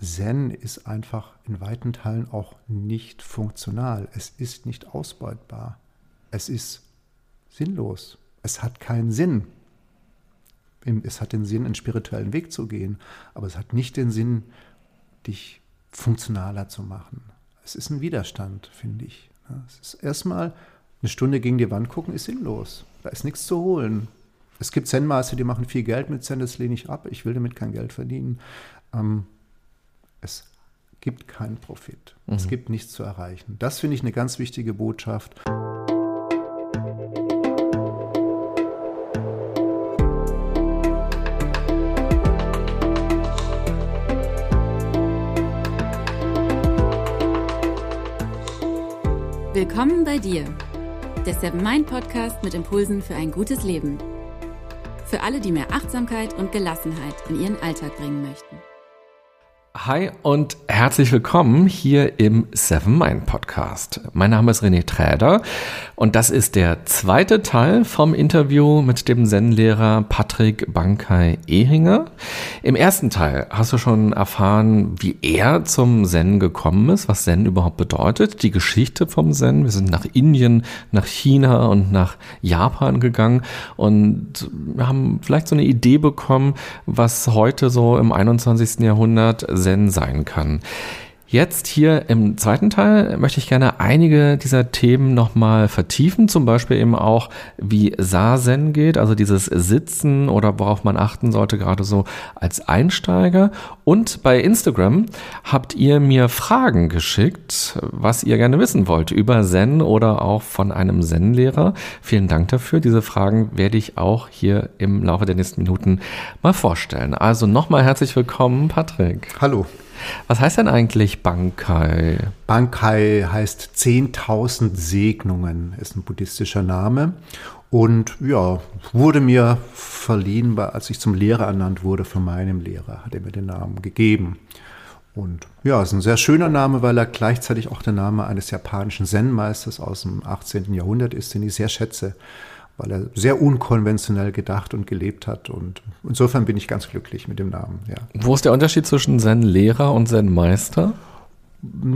Zen ist einfach in weiten Teilen auch nicht funktional. Es ist nicht ausbeutbar. Es ist sinnlos. Es hat keinen Sinn. Es hat den Sinn, einen spirituellen Weg zu gehen, aber es hat nicht den Sinn, dich funktionaler zu machen. Es ist ein Widerstand, finde ich. Es ist erstmal eine Stunde gegen die Wand gucken, ist sinnlos. Da ist nichts zu holen. Es gibt Zen-Maße, die machen viel Geld mit Zen, das lehne ich ab. Ich will damit kein Geld verdienen. Ähm, es gibt keinen Profit. Mhm. Es gibt nichts zu erreichen. Das finde ich eine ganz wichtige Botschaft. Willkommen bei dir, der Seven Mind Podcast mit Impulsen für ein gutes Leben. Für alle, die mehr Achtsamkeit und Gelassenheit in ihren Alltag bringen möchten. Hi und herzlich willkommen hier im Seven Mind Podcast. Mein Name ist René Träder und das ist der zweite Teil vom Interview mit dem Zen-Lehrer Patrick Bankai Ehinger. Im ersten Teil hast du schon erfahren, wie er zum Zen gekommen ist, was Zen überhaupt bedeutet, die Geschichte vom Zen. Wir sind nach Indien, nach China und nach Japan gegangen und haben vielleicht so eine Idee bekommen, was heute so im 21. Jahrhundert Zen sein kann. Jetzt hier im zweiten Teil möchte ich gerne einige dieser Themen nochmal vertiefen, zum Beispiel eben auch, wie Sazen geht, also dieses Sitzen oder worauf man achten sollte, gerade so als Einsteiger. Und bei Instagram habt ihr mir Fragen geschickt, was ihr gerne wissen wollt über Zen oder auch von einem Zen-Lehrer. Vielen Dank dafür. Diese Fragen werde ich auch hier im Laufe der nächsten Minuten mal vorstellen. Also nochmal herzlich willkommen, Patrick. Hallo. Was heißt denn eigentlich Bankai? Bankai heißt 10.000 Segnungen, ist ein buddhistischer Name. Und ja, wurde mir verliehen, als ich zum Lehrer ernannt wurde von meinem Lehrer, hat er mir den Namen gegeben. Und ja, ist ein sehr schöner Name, weil er gleichzeitig auch der Name eines japanischen Zen-Meisters aus dem 18. Jahrhundert ist, den ich sehr schätze weil er sehr unkonventionell gedacht und gelebt hat. Und insofern bin ich ganz glücklich mit dem Namen. Ja. Wo ist der Unterschied zwischen Zen-Lehrer und Zen-Meister?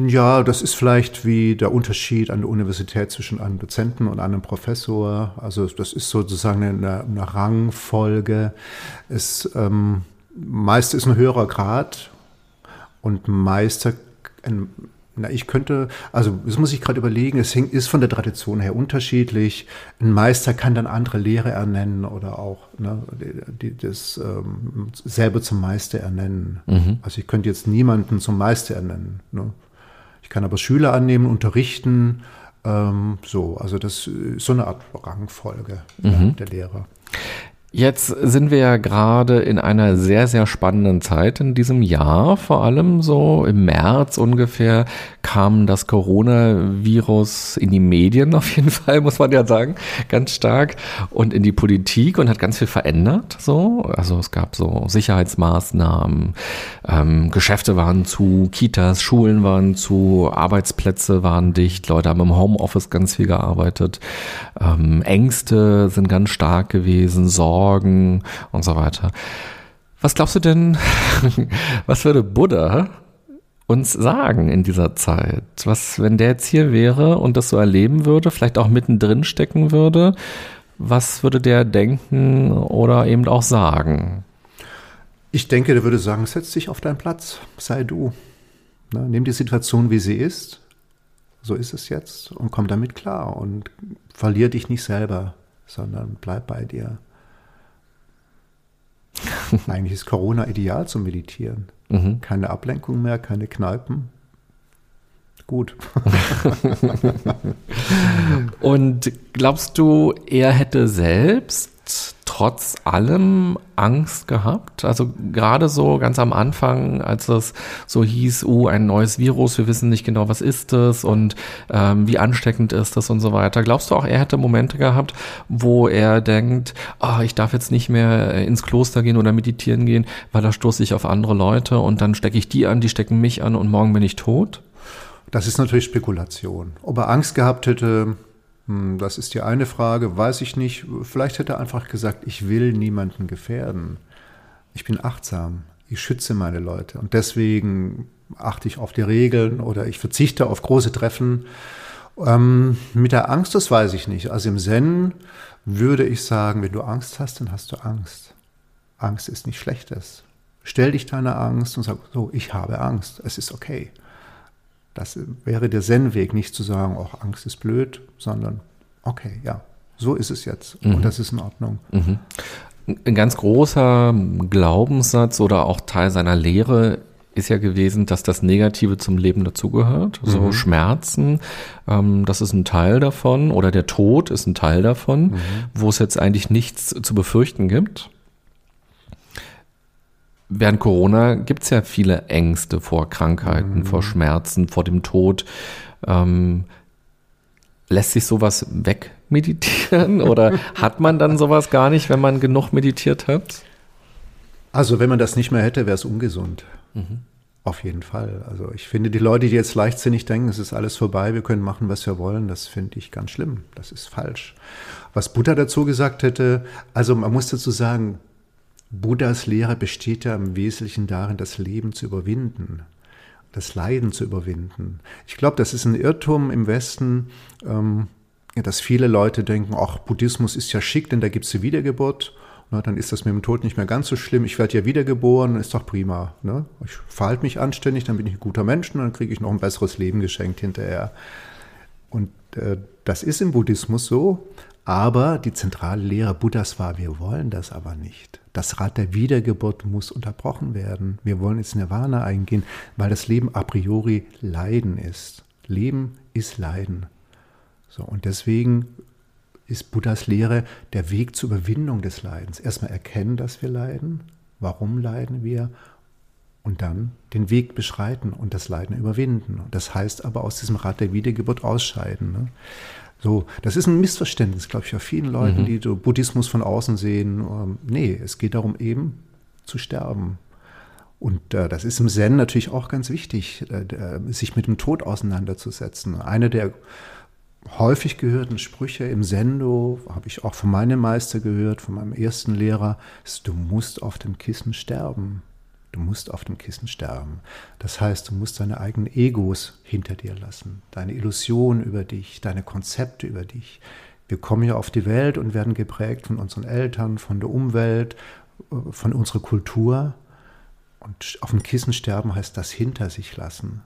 Ja, das ist vielleicht wie der Unterschied an der Universität zwischen einem Dozenten und einem Professor. Also das ist sozusagen eine, eine Rangfolge. Es, ähm, Meister ist ein höherer Grad und Meister, ein na, ich könnte, also das muss ich gerade überlegen, es ist von der Tradition her unterschiedlich. Ein Meister kann dann andere Lehre ernennen oder auch ne, die, das ähm, selber zum Meister ernennen. Mhm. Also ich könnte jetzt niemanden zum Meister ernennen. Ne? Ich kann aber Schüler annehmen, unterrichten. Ähm, so, also das ist so eine Art Rangfolge mhm. ja, der Lehrer. Jetzt sind wir ja gerade in einer sehr, sehr spannenden Zeit in diesem Jahr. Vor allem so im März ungefähr kam das Coronavirus in die Medien auf jeden Fall, muss man ja sagen, ganz stark und in die Politik und hat ganz viel verändert. So, also es gab so Sicherheitsmaßnahmen, ähm, Geschäfte waren zu, Kitas, Schulen waren zu, Arbeitsplätze waren dicht, Leute haben im Homeoffice ganz viel gearbeitet, ähm, Ängste sind ganz stark gewesen, Sorgen Sorgen und so weiter. Was glaubst du denn, was würde Buddha uns sagen in dieser Zeit? Was, wenn der jetzt hier wäre und das so erleben würde, vielleicht auch mittendrin stecken würde, was würde der denken oder eben auch sagen? Ich denke, der würde sagen, setz dich auf deinen Platz, sei du. Ne, nimm die Situation, wie sie ist. So ist es jetzt und komm damit klar und verlier dich nicht selber, sondern bleib bei dir. Eigentlich ist Corona ideal zum Meditieren. Mhm. Keine Ablenkung mehr, keine Kneipen. Gut. Und glaubst du, er hätte selbst trotz allem Angst gehabt? Also gerade so ganz am Anfang, als es so hieß, oh, ein neues Virus, wir wissen nicht genau, was ist es und ähm, wie ansteckend ist das und so weiter. Glaubst du auch, er hätte Momente gehabt, wo er denkt, oh, ich darf jetzt nicht mehr ins Kloster gehen oder meditieren gehen, weil da stoße ich auf andere Leute und dann stecke ich die an, die stecken mich an und morgen bin ich tot? Das ist natürlich Spekulation. Ob er Angst gehabt hätte, das ist die eine Frage, weiß ich nicht. Vielleicht hätte er einfach gesagt, ich will niemanden gefährden. Ich bin achtsam. Ich schütze meine Leute und deswegen achte ich auf die Regeln oder ich verzichte auf große Treffen. Ähm, mit der Angst, das weiß ich nicht. Also im Zen würde ich sagen, wenn du Angst hast, dann hast du Angst. Angst ist nichts Schlechtes. Stell dich deiner Angst und sag so, ich habe Angst, es ist okay. Das wäre der Zen-Weg, nicht zu sagen, auch Angst ist blöd, sondern okay, ja, so ist es jetzt mhm. und das ist in Ordnung. Mhm. Ein ganz großer Glaubenssatz oder auch Teil seiner Lehre ist ja gewesen, dass das Negative zum Leben dazugehört. So mhm. Schmerzen, ähm, das ist ein Teil davon oder der Tod ist ein Teil davon, mhm. wo es jetzt eigentlich nichts zu befürchten gibt. Während Corona gibt es ja viele Ängste vor Krankheiten, mhm. vor Schmerzen, vor dem Tod. Ähm, lässt sich sowas wegmeditieren oder hat man dann sowas gar nicht, wenn man genug meditiert hat? Also wenn man das nicht mehr hätte, wäre es ungesund. Mhm. Auf jeden Fall. Also ich finde, die Leute, die jetzt leichtsinnig denken, es ist alles vorbei, wir können machen, was wir wollen, das finde ich ganz schlimm. Das ist falsch. Was Buddha dazu gesagt hätte, also man muss dazu sagen, Buddhas Lehre besteht ja im Wesentlichen darin, das Leben zu überwinden, das Leiden zu überwinden. Ich glaube, das ist ein Irrtum im Westen, ähm, dass viele Leute denken, ach, Buddhismus ist ja schick, denn da gibt es die Wiedergeburt. Na, dann ist das mit dem Tod nicht mehr ganz so schlimm. Ich werde ja wiedergeboren, ist doch prima. Ne? Ich verhalte mich anständig, dann bin ich ein guter Mensch und dann kriege ich noch ein besseres Leben geschenkt hinterher. Und äh, das ist im Buddhismus so, aber die zentrale Lehre Buddhas war, wir wollen das aber nicht. Das Rad der Wiedergeburt muss unterbrochen werden. Wir wollen ins Nirvana eingehen, weil das Leben a priori Leiden ist. Leben ist Leiden. So, und deswegen ist Buddhas Lehre der Weg zur Überwindung des Leidens. Erstmal erkennen, dass wir leiden. Warum leiden wir? Und dann den Weg beschreiten und das Leiden überwinden. Das heißt aber aus diesem Rad der Wiedergeburt ausscheiden. Ne? So, das ist ein Missverständnis, glaube ich, für vielen Leuten, mhm. die so Buddhismus von außen sehen. Ähm, nee, es geht darum, eben zu sterben. Und äh, das ist im Zen natürlich auch ganz wichtig, äh, äh, sich mit dem Tod auseinanderzusetzen. Eine der häufig gehörten Sprüche im Sendo, habe ich auch von meinem Meister gehört, von meinem ersten Lehrer, ist, du musst auf dem Kissen sterben. Du musst auf dem Kissen sterben. Das heißt, du musst deine eigenen Egos hinter dir lassen, deine Illusionen über dich, deine Konzepte über dich. Wir kommen ja auf die Welt und werden geprägt von unseren Eltern, von der Umwelt, äh, von unserer Kultur. Und auf dem Kissen sterben heißt das hinter sich lassen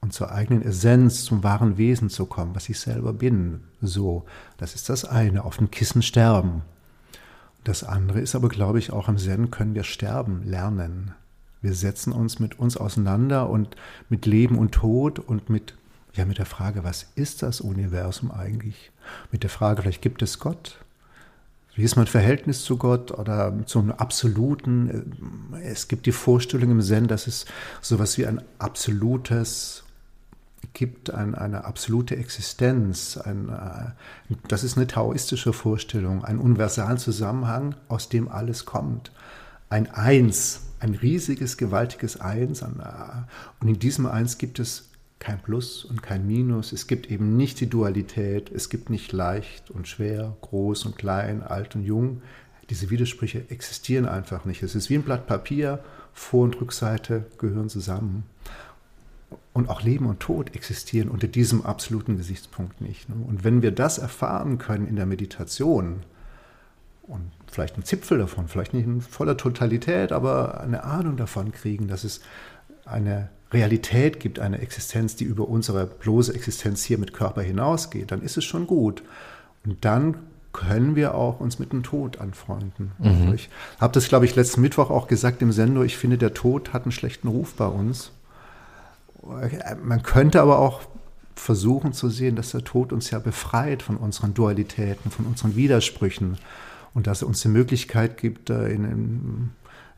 und zur eigenen Essenz, zum wahren Wesen zu kommen, was ich selber bin. So, das ist das eine, auf dem Kissen sterben. Das andere ist aber, glaube ich, auch im Zen können wir sterben lernen. Wir setzen uns mit uns auseinander und mit Leben und Tod und mit, ja, mit der Frage, was ist das Universum eigentlich? Mit der Frage, vielleicht gibt es Gott? Wie ist mein Verhältnis zu Gott oder zu einem absoluten? Es gibt die Vorstellung im Zen, dass es sowas wie ein absolutes gibt, ein, eine absolute Existenz. Ein, äh, das ist eine taoistische Vorstellung, ein universalen Zusammenhang, aus dem alles kommt. Ein Eins, ein riesiges, gewaltiges Eins. Und in diesem Eins gibt es kein Plus und kein Minus. Es gibt eben nicht die Dualität. Es gibt nicht leicht und schwer, groß und klein, alt und jung. Diese Widersprüche existieren einfach nicht. Es ist wie ein Blatt Papier. Vor- und Rückseite gehören zusammen. Und auch Leben und Tod existieren unter diesem absoluten Gesichtspunkt nicht. Und wenn wir das erfahren können in der Meditation, und vielleicht einen Zipfel davon, vielleicht nicht in voller Totalität, aber eine Ahnung davon kriegen, dass es eine Realität gibt, eine Existenz, die über unsere bloße Existenz hier mit Körper hinausgeht, dann ist es schon gut. Und dann können wir auch uns mit dem Tod anfreunden. Mhm. Also ich habe das, glaube ich, letzten Mittwoch auch gesagt im Sendo. Ich finde, der Tod hat einen schlechten Ruf bei uns. Man könnte aber auch versuchen zu sehen, dass der Tod uns ja befreit von unseren Dualitäten, von unseren Widersprüchen und dass er uns die Möglichkeit gibt, in, in,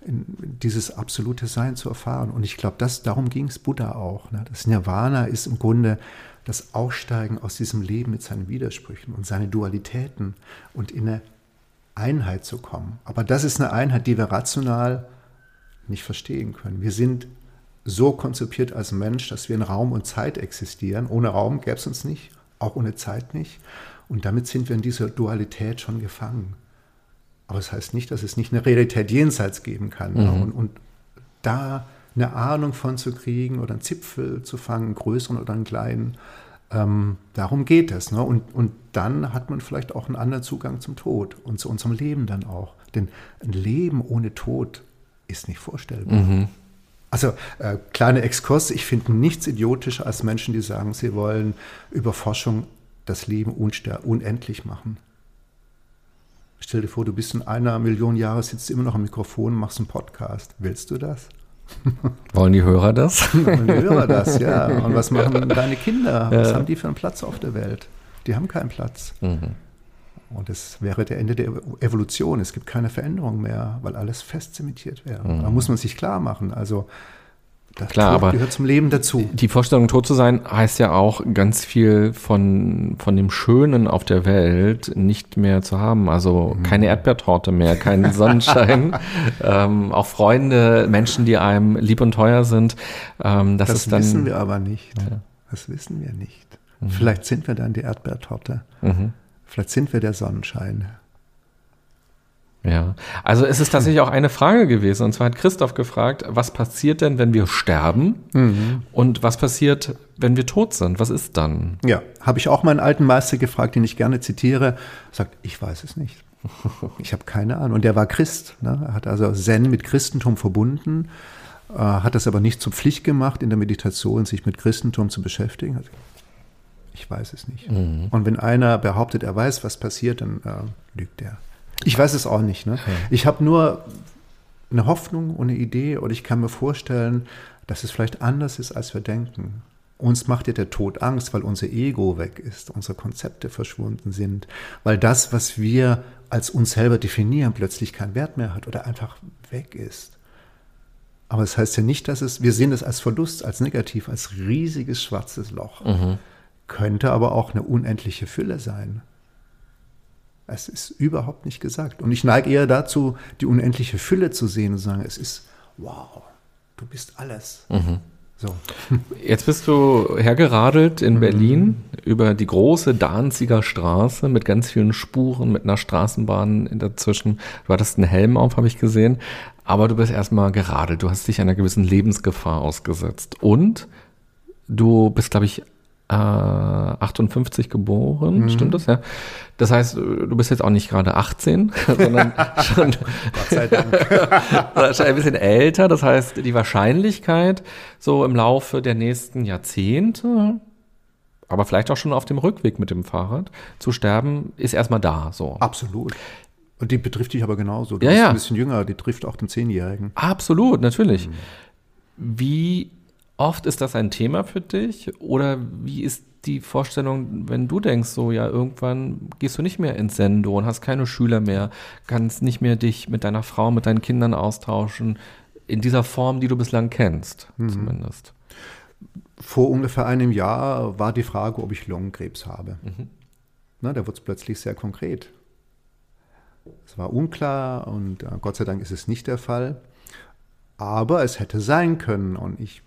in dieses absolute Sein zu erfahren. Und ich glaube, darum ging es Buddha auch. Ne? Das Nirvana ist im Grunde das Aussteigen aus diesem Leben mit seinen Widersprüchen und seinen Dualitäten und in eine Einheit zu kommen. Aber das ist eine Einheit, die wir rational nicht verstehen können. Wir sind so konzipiert als Mensch, dass wir in Raum und Zeit existieren. Ohne Raum gäbe es uns nicht, auch ohne Zeit nicht. Und damit sind wir in dieser Dualität schon gefangen. Aber das heißt nicht, dass es nicht eine Realität jenseits geben kann. Mhm. Und, und, da eine Ahnung von zu kriegen oder einen Zipfel zu fangen, einen größeren oder einen kleinen. Ähm, darum geht es. Ne? Und, und dann hat man vielleicht auch einen anderen Zugang zum Tod und zu unserem Leben dann auch. Denn ein Leben ohne Tod ist nicht vorstellbar. Mhm. Also äh, kleiner Exkurs, ich finde nichts idiotischer als Menschen, die sagen, sie wollen über Forschung das Leben unendlich machen. Stell dir vor, du bist in einer Million Jahre, sitzt immer noch am Mikrofon, machst einen Podcast. Willst du das? Wollen die Hörer das? Wollen die Hörer das, ja. Und was machen deine Kinder? Was ja. haben die für einen Platz auf der Welt? Die haben keinen Platz. Mhm. Und es wäre der Ende der Evolution. Es gibt keine Veränderung mehr, weil alles fest zementiert wäre. Mhm. Da muss man sich klar machen. Also das Klar, aber gehört zum Leben dazu. Die Vorstellung, tot zu sein, heißt ja auch ganz viel von, von dem Schönen auf der Welt nicht mehr zu haben. Also mhm. keine Erdbeertorte mehr, keinen Sonnenschein, ähm, auch Freunde, Menschen, die einem lieb und teuer sind. Ähm, das, das ist dann, wissen wir aber nicht. Ja. Das wissen wir nicht. Mhm. Vielleicht sind wir dann die Erdbeertorte. Mhm. Vielleicht sind wir der Sonnenschein. Ja, also es ist tatsächlich auch eine Frage gewesen. Und zwar hat Christoph gefragt, was passiert denn, wenn wir sterben? Mhm. Und was passiert, wenn wir tot sind? Was ist dann? Ja, habe ich auch meinen alten Meister gefragt, den ich gerne zitiere. Sagt, ich weiß es nicht. Ich habe keine Ahnung. Und der war Christ. Ne? Er hat also Zen mit Christentum verbunden, äh, hat das aber nicht zur Pflicht gemacht, in der Meditation sich mit Christentum zu beschäftigen. Ich weiß es nicht. Mhm. Und wenn einer behauptet, er weiß, was passiert, dann äh, lügt er. Ich weiß es auch nicht. Ne? Ich habe nur eine Hoffnung und eine Idee oder ich kann mir vorstellen, dass es vielleicht anders ist, als wir denken. Uns macht ja der Tod Angst, weil unser Ego weg ist, unsere Konzepte verschwunden sind, weil das, was wir als uns selber definieren, plötzlich keinen Wert mehr hat oder einfach weg ist. Aber es das heißt ja nicht, dass es, wir sehen es als Verlust, als negativ, als riesiges schwarzes Loch. Mhm. Könnte aber auch eine unendliche Fülle sein. Es ist überhaupt nicht gesagt. Und ich neige eher dazu, die unendliche Fülle zu sehen und zu sagen, es ist, wow, du bist alles. Mhm. So. Jetzt bist du hergeradelt in mhm. Berlin über die große Danziger Straße mit ganz vielen Spuren, mit einer Straßenbahn dazwischen. Du hattest einen Helm auf, habe ich gesehen. Aber du bist erstmal geradelt. Du hast dich einer gewissen Lebensgefahr ausgesetzt. Und du bist, glaube ich, 58 äh, geboren, mhm. stimmt das? Ja. Das heißt, du bist jetzt auch nicht gerade 18, sondern schon Gott sei Dank. schon ein bisschen älter. Das heißt, die Wahrscheinlichkeit, so im Laufe der nächsten Jahrzehnte, aber vielleicht auch schon auf dem Rückweg mit dem Fahrrad zu sterben, ist erstmal da. So. Absolut. Und die betrifft dich aber genauso. Du ja, bist ja. ein bisschen jünger, die trifft auch den Zehnjährigen. Absolut, natürlich. Mhm. Wie oft ist das ein Thema für dich? Oder wie ist die Vorstellung, wenn du denkst, so ja, irgendwann gehst du nicht mehr ins Sendo und hast keine Schüler mehr, kannst nicht mehr dich mit deiner Frau, mit deinen Kindern austauschen, in dieser Form, die du bislang kennst, mhm. zumindest. Vor ungefähr einem Jahr war die Frage, ob ich Lungenkrebs habe. Mhm. Na, da wurde es plötzlich sehr konkret. Es war unklar und äh, Gott sei Dank ist es nicht der Fall. Aber es hätte sein können und ich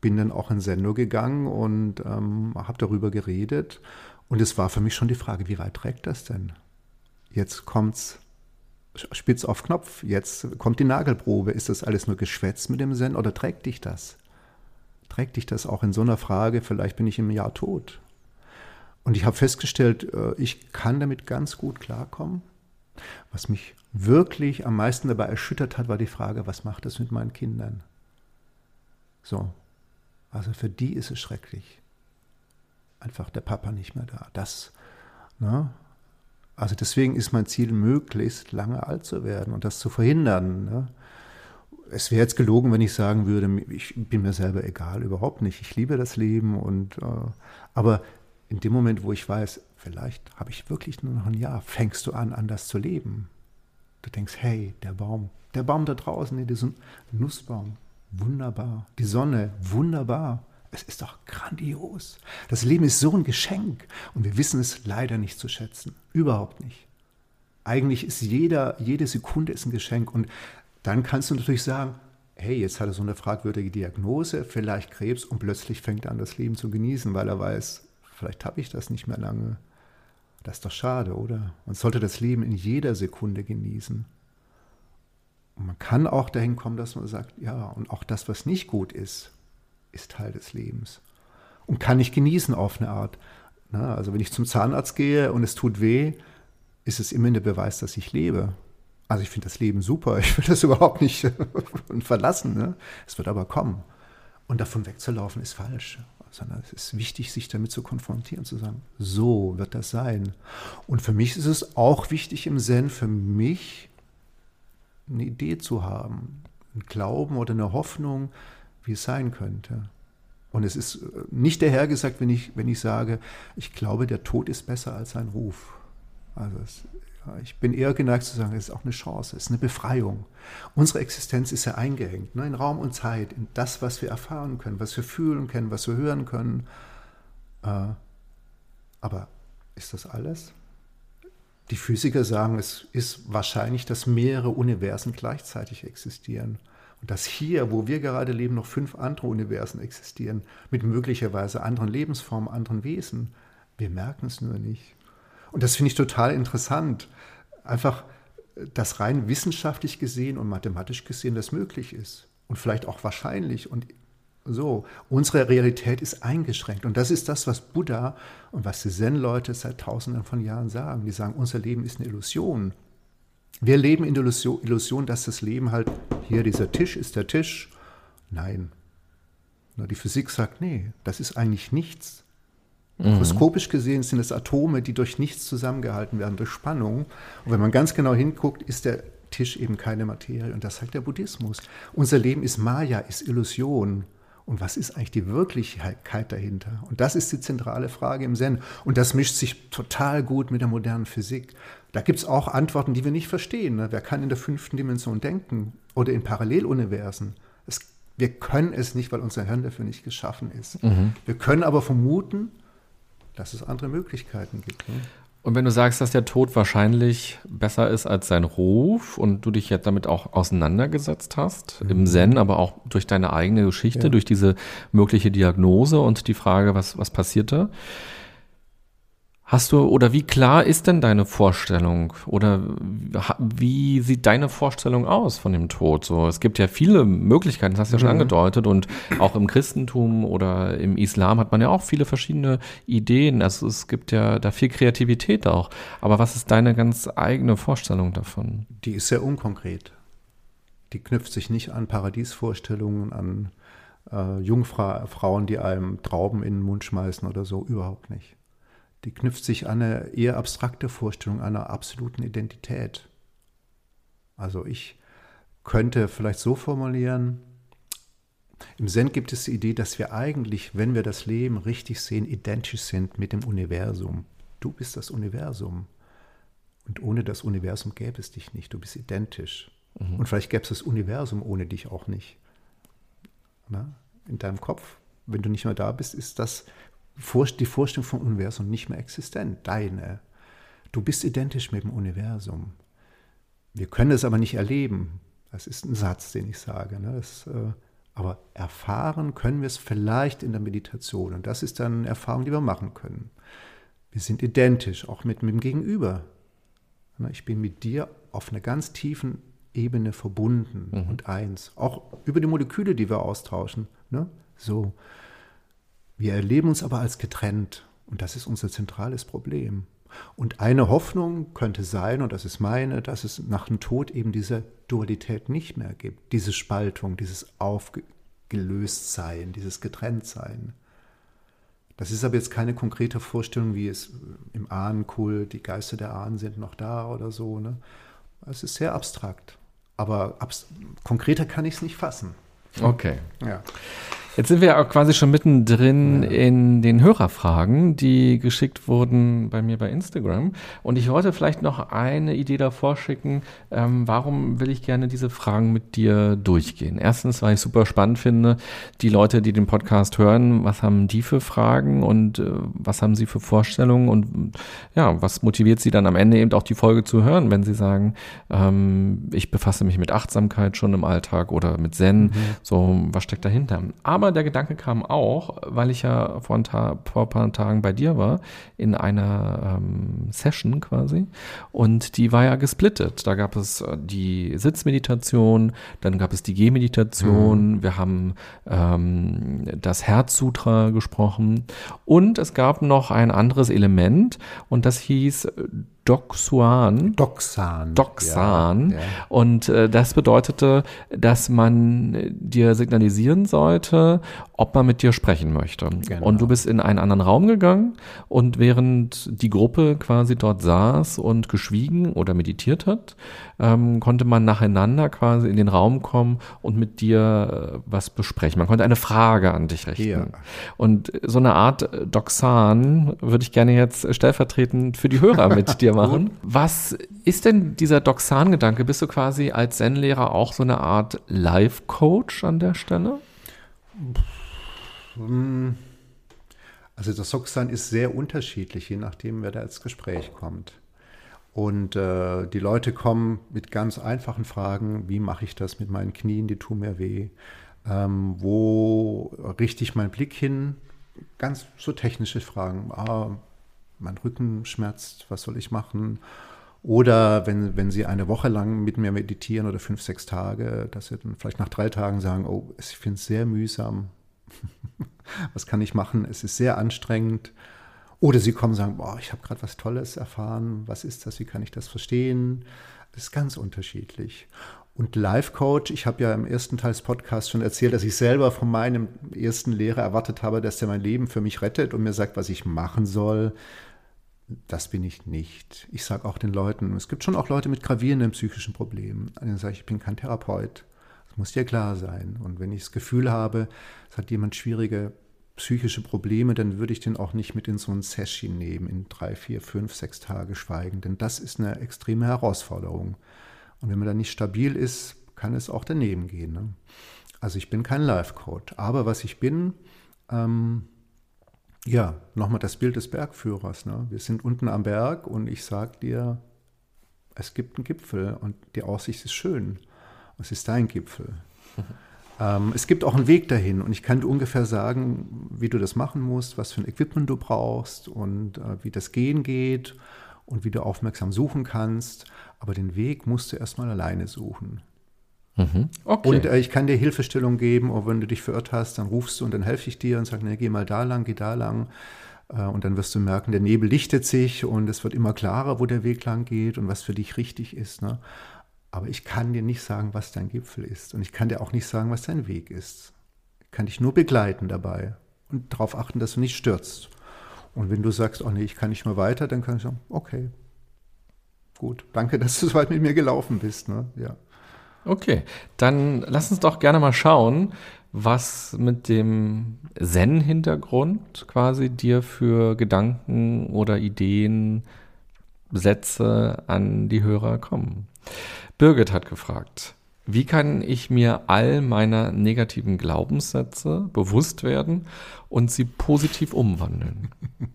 bin dann auch in Sendung gegangen und ähm, habe darüber geredet. Und es war für mich schon die Frage, wie weit trägt das denn? Jetzt kommt's spitz auf Knopf, jetzt kommt die Nagelprobe. Ist das alles nur Geschwätz mit dem Zen oder trägt dich das? Trägt dich das auch in so einer Frage, vielleicht bin ich im Jahr tot? Und ich habe festgestellt, äh, ich kann damit ganz gut klarkommen. Was mich wirklich am meisten dabei erschüttert hat, war die Frage, was macht das mit meinen Kindern? So, also für die ist es schrecklich. Einfach der Papa nicht mehr da. Das, ne? Also deswegen ist mein Ziel, möglichst lange alt zu werden und das zu verhindern. Ne? Es wäre jetzt gelogen, wenn ich sagen würde, ich bin mir selber egal, überhaupt nicht. Ich liebe das Leben und äh, aber in dem Moment, wo ich weiß, vielleicht habe ich wirklich nur noch ein Jahr, fängst du an, anders zu leben. Du denkst, hey, der Baum, der Baum da draußen, nee, diesen Nussbaum, wunderbar. Die Sonne, wunderbar. Es ist doch grandios. Das Leben ist so ein Geschenk und wir wissen es leider nicht zu schätzen. Überhaupt nicht. Eigentlich ist jeder, jede Sekunde ist ein Geschenk und dann kannst du natürlich sagen, hey, jetzt hat er so eine fragwürdige Diagnose, vielleicht Krebs und plötzlich fängt er an, das Leben zu genießen, weil er weiß, vielleicht habe ich das nicht mehr lange. Das ist doch schade, oder? Man sollte das Leben in jeder Sekunde genießen. Und man kann auch dahin kommen, dass man sagt, ja, und auch das, was nicht gut ist, ist Teil des Lebens. Und kann ich genießen auf eine Art. Na, also wenn ich zum Zahnarzt gehe und es tut weh, ist es immer der Beweis, dass ich lebe. Also ich finde das Leben super, ich will das überhaupt nicht verlassen. Ne? Es wird aber kommen. Und davon wegzulaufen ist falsch. Sondern es ist wichtig, sich damit zu konfrontieren, zu sagen, so wird das sein. Und für mich ist es auch wichtig im Zen, für mich eine Idee zu haben, einen Glauben oder eine Hoffnung, wie es sein könnte. Und es ist äh, nicht dahergesagt, wenn ich, wenn ich sage, ich glaube, der Tod ist besser als sein Ruf. Also es, ja, ich bin eher geneigt zu sagen, es ist auch eine Chance, es ist eine Befreiung. Unsere Existenz ist ja eingehängt ne, in Raum und Zeit, in das, was wir erfahren können, was wir fühlen können, was wir hören können. Äh, aber ist das alles? Die Physiker sagen, es ist wahrscheinlich, dass mehrere Universen gleichzeitig existieren. Und dass hier, wo wir gerade leben, noch fünf andere Universen existieren, mit möglicherweise anderen Lebensformen, anderen Wesen. Wir merken es nur nicht. Und das finde ich total interessant. Einfach, dass rein wissenschaftlich gesehen und mathematisch gesehen das möglich ist. Und vielleicht auch wahrscheinlich. Und so, unsere Realität ist eingeschränkt. Und das ist das, was Buddha und was die Zen-Leute seit tausenden von Jahren sagen. Die sagen, unser Leben ist eine Illusion. Wir leben in der Illusion, dass das Leben halt, hier dieser Tisch ist der Tisch. Nein. Die Physik sagt, nee, das ist eigentlich nichts. Mhm. Mikroskopisch gesehen sind es Atome, die durch nichts zusammengehalten werden, durch Spannung. Und wenn man ganz genau hinguckt, ist der Tisch eben keine Materie. Und das sagt der Buddhismus. Unser Leben ist Maya, ist Illusion. Und was ist eigentlich die Wirklichkeit dahinter? Und das ist die zentrale Frage im Zen. Und das mischt sich total gut mit der modernen Physik. Da gibt es auch Antworten, die wir nicht verstehen. Ne? Wer kann in der fünften Dimension denken oder in Paralleluniversen? Es, wir können es nicht, weil unser Hirn dafür nicht geschaffen ist. Mhm. Wir können aber vermuten, dass es andere Möglichkeiten gibt. Ne? Und wenn du sagst, dass der Tod wahrscheinlich besser ist als sein Ruf und du dich jetzt damit auch auseinandergesetzt hast, mhm. im Zen, aber auch durch deine eigene Geschichte, ja. durch diese mögliche Diagnose und die Frage, was, was passiert da, Hast du oder wie klar ist denn deine Vorstellung oder wie sieht deine Vorstellung aus von dem Tod? So, es gibt ja viele Möglichkeiten, das hast du ja schon mhm. angedeutet und auch im Christentum oder im Islam hat man ja auch viele verschiedene Ideen. Also es gibt ja da viel Kreativität auch. Aber was ist deine ganz eigene Vorstellung davon? Die ist sehr unkonkret. Die knüpft sich nicht an Paradiesvorstellungen, an äh, Jungfrauen, die einem Trauben in den Mund schmeißen oder so, überhaupt nicht die knüpft sich an eine eher abstrakte Vorstellung einer absoluten Identität. Also ich könnte vielleicht so formulieren, im Zen gibt es die Idee, dass wir eigentlich, wenn wir das Leben richtig sehen, identisch sind mit dem Universum. Du bist das Universum. Und ohne das Universum gäbe es dich nicht. Du bist identisch. Mhm. Und vielleicht gäbe es das Universum ohne dich auch nicht. Na? In deinem Kopf, wenn du nicht mehr da bist, ist das die Vorstellung vom Universum nicht mehr existent, deine. Du bist identisch mit dem Universum. Wir können es aber nicht erleben. Das ist ein Satz, den ich sage. Ne? Das, äh, aber erfahren können wir es vielleicht in der Meditation. Und das ist dann eine Erfahrung, die wir machen können. Wir sind identisch, auch mit, mit dem Gegenüber. Ne? Ich bin mit dir auf einer ganz tiefen Ebene verbunden mhm. und eins. Auch über die Moleküle, die wir austauschen. Ne? So. Wir erleben uns aber als getrennt und das ist unser zentrales Problem. Und eine Hoffnung könnte sein, und das ist meine, dass es nach dem Tod eben diese Dualität nicht mehr gibt, diese Spaltung, dieses Aufgelöstsein, dieses Getrenntsein. Das ist aber jetzt keine konkrete Vorstellung, wie es im Ahnenkult, die Geister der Ahnen sind noch da oder so. Ne? Es ist sehr abstrakt. Aber abs konkreter kann ich es nicht fassen. Okay. Ja. Jetzt sind wir auch quasi schon mittendrin ja. in den Hörerfragen, die geschickt wurden bei mir bei Instagram. Und ich wollte vielleicht noch eine Idee davor schicken. Ähm, warum will ich gerne diese Fragen mit dir durchgehen? Erstens, weil ich super spannend finde, die Leute, die den Podcast hören, was haben die für Fragen und äh, was haben sie für Vorstellungen und ja, was motiviert sie dann am Ende eben auch die Folge zu hören, wenn sie sagen, ähm, ich befasse mich mit Achtsamkeit schon im Alltag oder mit Zen. Mhm. So, was steckt dahinter? Aber aber der Gedanke kam auch, weil ich ja vor ein, vor ein paar Tagen bei dir war, in einer ähm, Session quasi. Und die war ja gesplittet. Da gab es äh, die Sitzmeditation, dann gab es die Gehmeditation, mhm. wir haben ähm, das Herzsutra gesprochen und es gab noch ein anderes Element und das hieß Doxuan. Doxan. Doxan. Ja, ja. Und äh, das bedeutete, dass man dir signalisieren sollte, ob man mit dir sprechen möchte. Genau. Und du bist in einen anderen Raum gegangen und während die Gruppe quasi dort saß und geschwiegen oder meditiert hat, ähm, konnte man nacheinander quasi in den Raum kommen und mit dir äh, was besprechen. Man konnte eine Frage an dich richten. Ja. Und so eine Art Doxan würde ich gerne jetzt stellvertretend für die Hörer mit dir machen. Was ist denn dieser Doxan-Gedanke? Bist du quasi als Zen-Lehrer auch so eine Art Life-Coach an der Stelle? Also das Doxan ist sehr unterschiedlich, je nachdem, wer da ins Gespräch kommt. Und äh, die Leute kommen mit ganz einfachen Fragen, wie mache ich das mit meinen Knien, die tun mir weh, ähm, wo richte ich meinen Blick hin, ganz so technische Fragen, ah, mein Rücken schmerzt, was soll ich machen? Oder wenn, wenn Sie eine Woche lang mit mir meditieren oder fünf, sechs Tage, dass Sie dann vielleicht nach drei Tagen sagen, oh, ich finde es sehr mühsam. was kann ich machen? Es ist sehr anstrengend. Oder Sie kommen und sagen, boah, ich habe gerade was Tolles erfahren. Was ist das? Wie kann ich das verstehen? Das ist ganz unterschiedlich. Und Life Coach, ich habe ja im ersten Teil des Podcasts schon erzählt, dass ich selber von meinem ersten Lehrer erwartet habe, dass der mein Leben für mich rettet und mir sagt, was ich machen soll. Das bin ich nicht. Ich sage auch den Leuten, es gibt schon auch Leute mit gravierenden psychischen Problemen. Dann sage ich, ich bin kein Therapeut. Das muss dir klar sein. Und wenn ich das Gefühl habe, es hat jemand schwierige psychische Probleme, dann würde ich den auch nicht mit in so ein Session nehmen, in drei, vier, fünf, sechs Tage schweigen. Denn das ist eine extreme Herausforderung. Und wenn man da nicht stabil ist, kann es auch daneben gehen. Ne? Also ich bin kein Life-Coach. Aber was ich bin, ähm, ja, nochmal das Bild des Bergführers. Ne? Wir sind unten am Berg und ich sage dir, es gibt einen Gipfel und die Aussicht ist schön. Es ist dein Gipfel. ähm, es gibt auch einen Weg dahin und ich kann dir ungefähr sagen, wie du das machen musst, was für ein Equipment du brauchst und äh, wie das Gehen geht und wie du aufmerksam suchen kannst. Aber den Weg musst du erstmal alleine suchen. Mhm. Okay. Und äh, ich kann dir Hilfestellung geben, oder wenn du dich verirrt hast, dann rufst du und dann helfe ich dir und sage, nee, geh mal da lang, geh da lang. Äh, und dann wirst du merken, der Nebel lichtet sich und es wird immer klarer, wo der Weg lang geht und was für dich richtig ist. Ne? Aber ich kann dir nicht sagen, was dein Gipfel ist. Und ich kann dir auch nicht sagen, was dein Weg ist. Ich kann dich nur begleiten dabei und darauf achten, dass du nicht stürzt. Und wenn du sagst, oh nee, ich kann nicht mehr weiter, dann kann ich sagen, okay, gut, danke, dass du so weit mit mir gelaufen bist. Ne? Ja. Okay, dann lass uns doch gerne mal schauen, was mit dem Zen-Hintergrund quasi dir für Gedanken oder Ideen, Sätze an die Hörer kommen. Birgit hat gefragt, wie kann ich mir all meiner negativen Glaubenssätze bewusst werden und sie positiv umwandeln?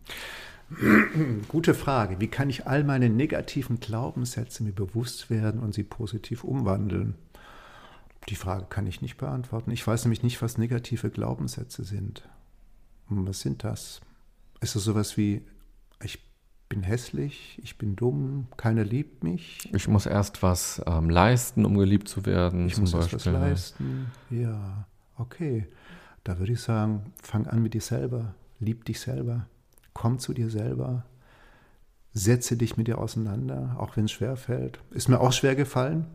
Gute Frage. Wie kann ich all meine negativen Glaubenssätze mir bewusst werden und sie positiv umwandeln? Die Frage kann ich nicht beantworten. Ich weiß nämlich nicht, was negative Glaubenssätze sind. was sind das? Ist es sowas wie, ich bin hässlich, ich bin dumm, keiner liebt mich? Ich muss erst was ähm, leisten, um geliebt zu werden. Ich muss Beispiel. erst was leisten. Ja, okay. Da würde ich sagen, fang an mit dir selber. Lieb dich selber. Komm zu dir selber. Setze dich mit dir auseinander, auch wenn es schwer fällt. Ist mir auch schwer gefallen.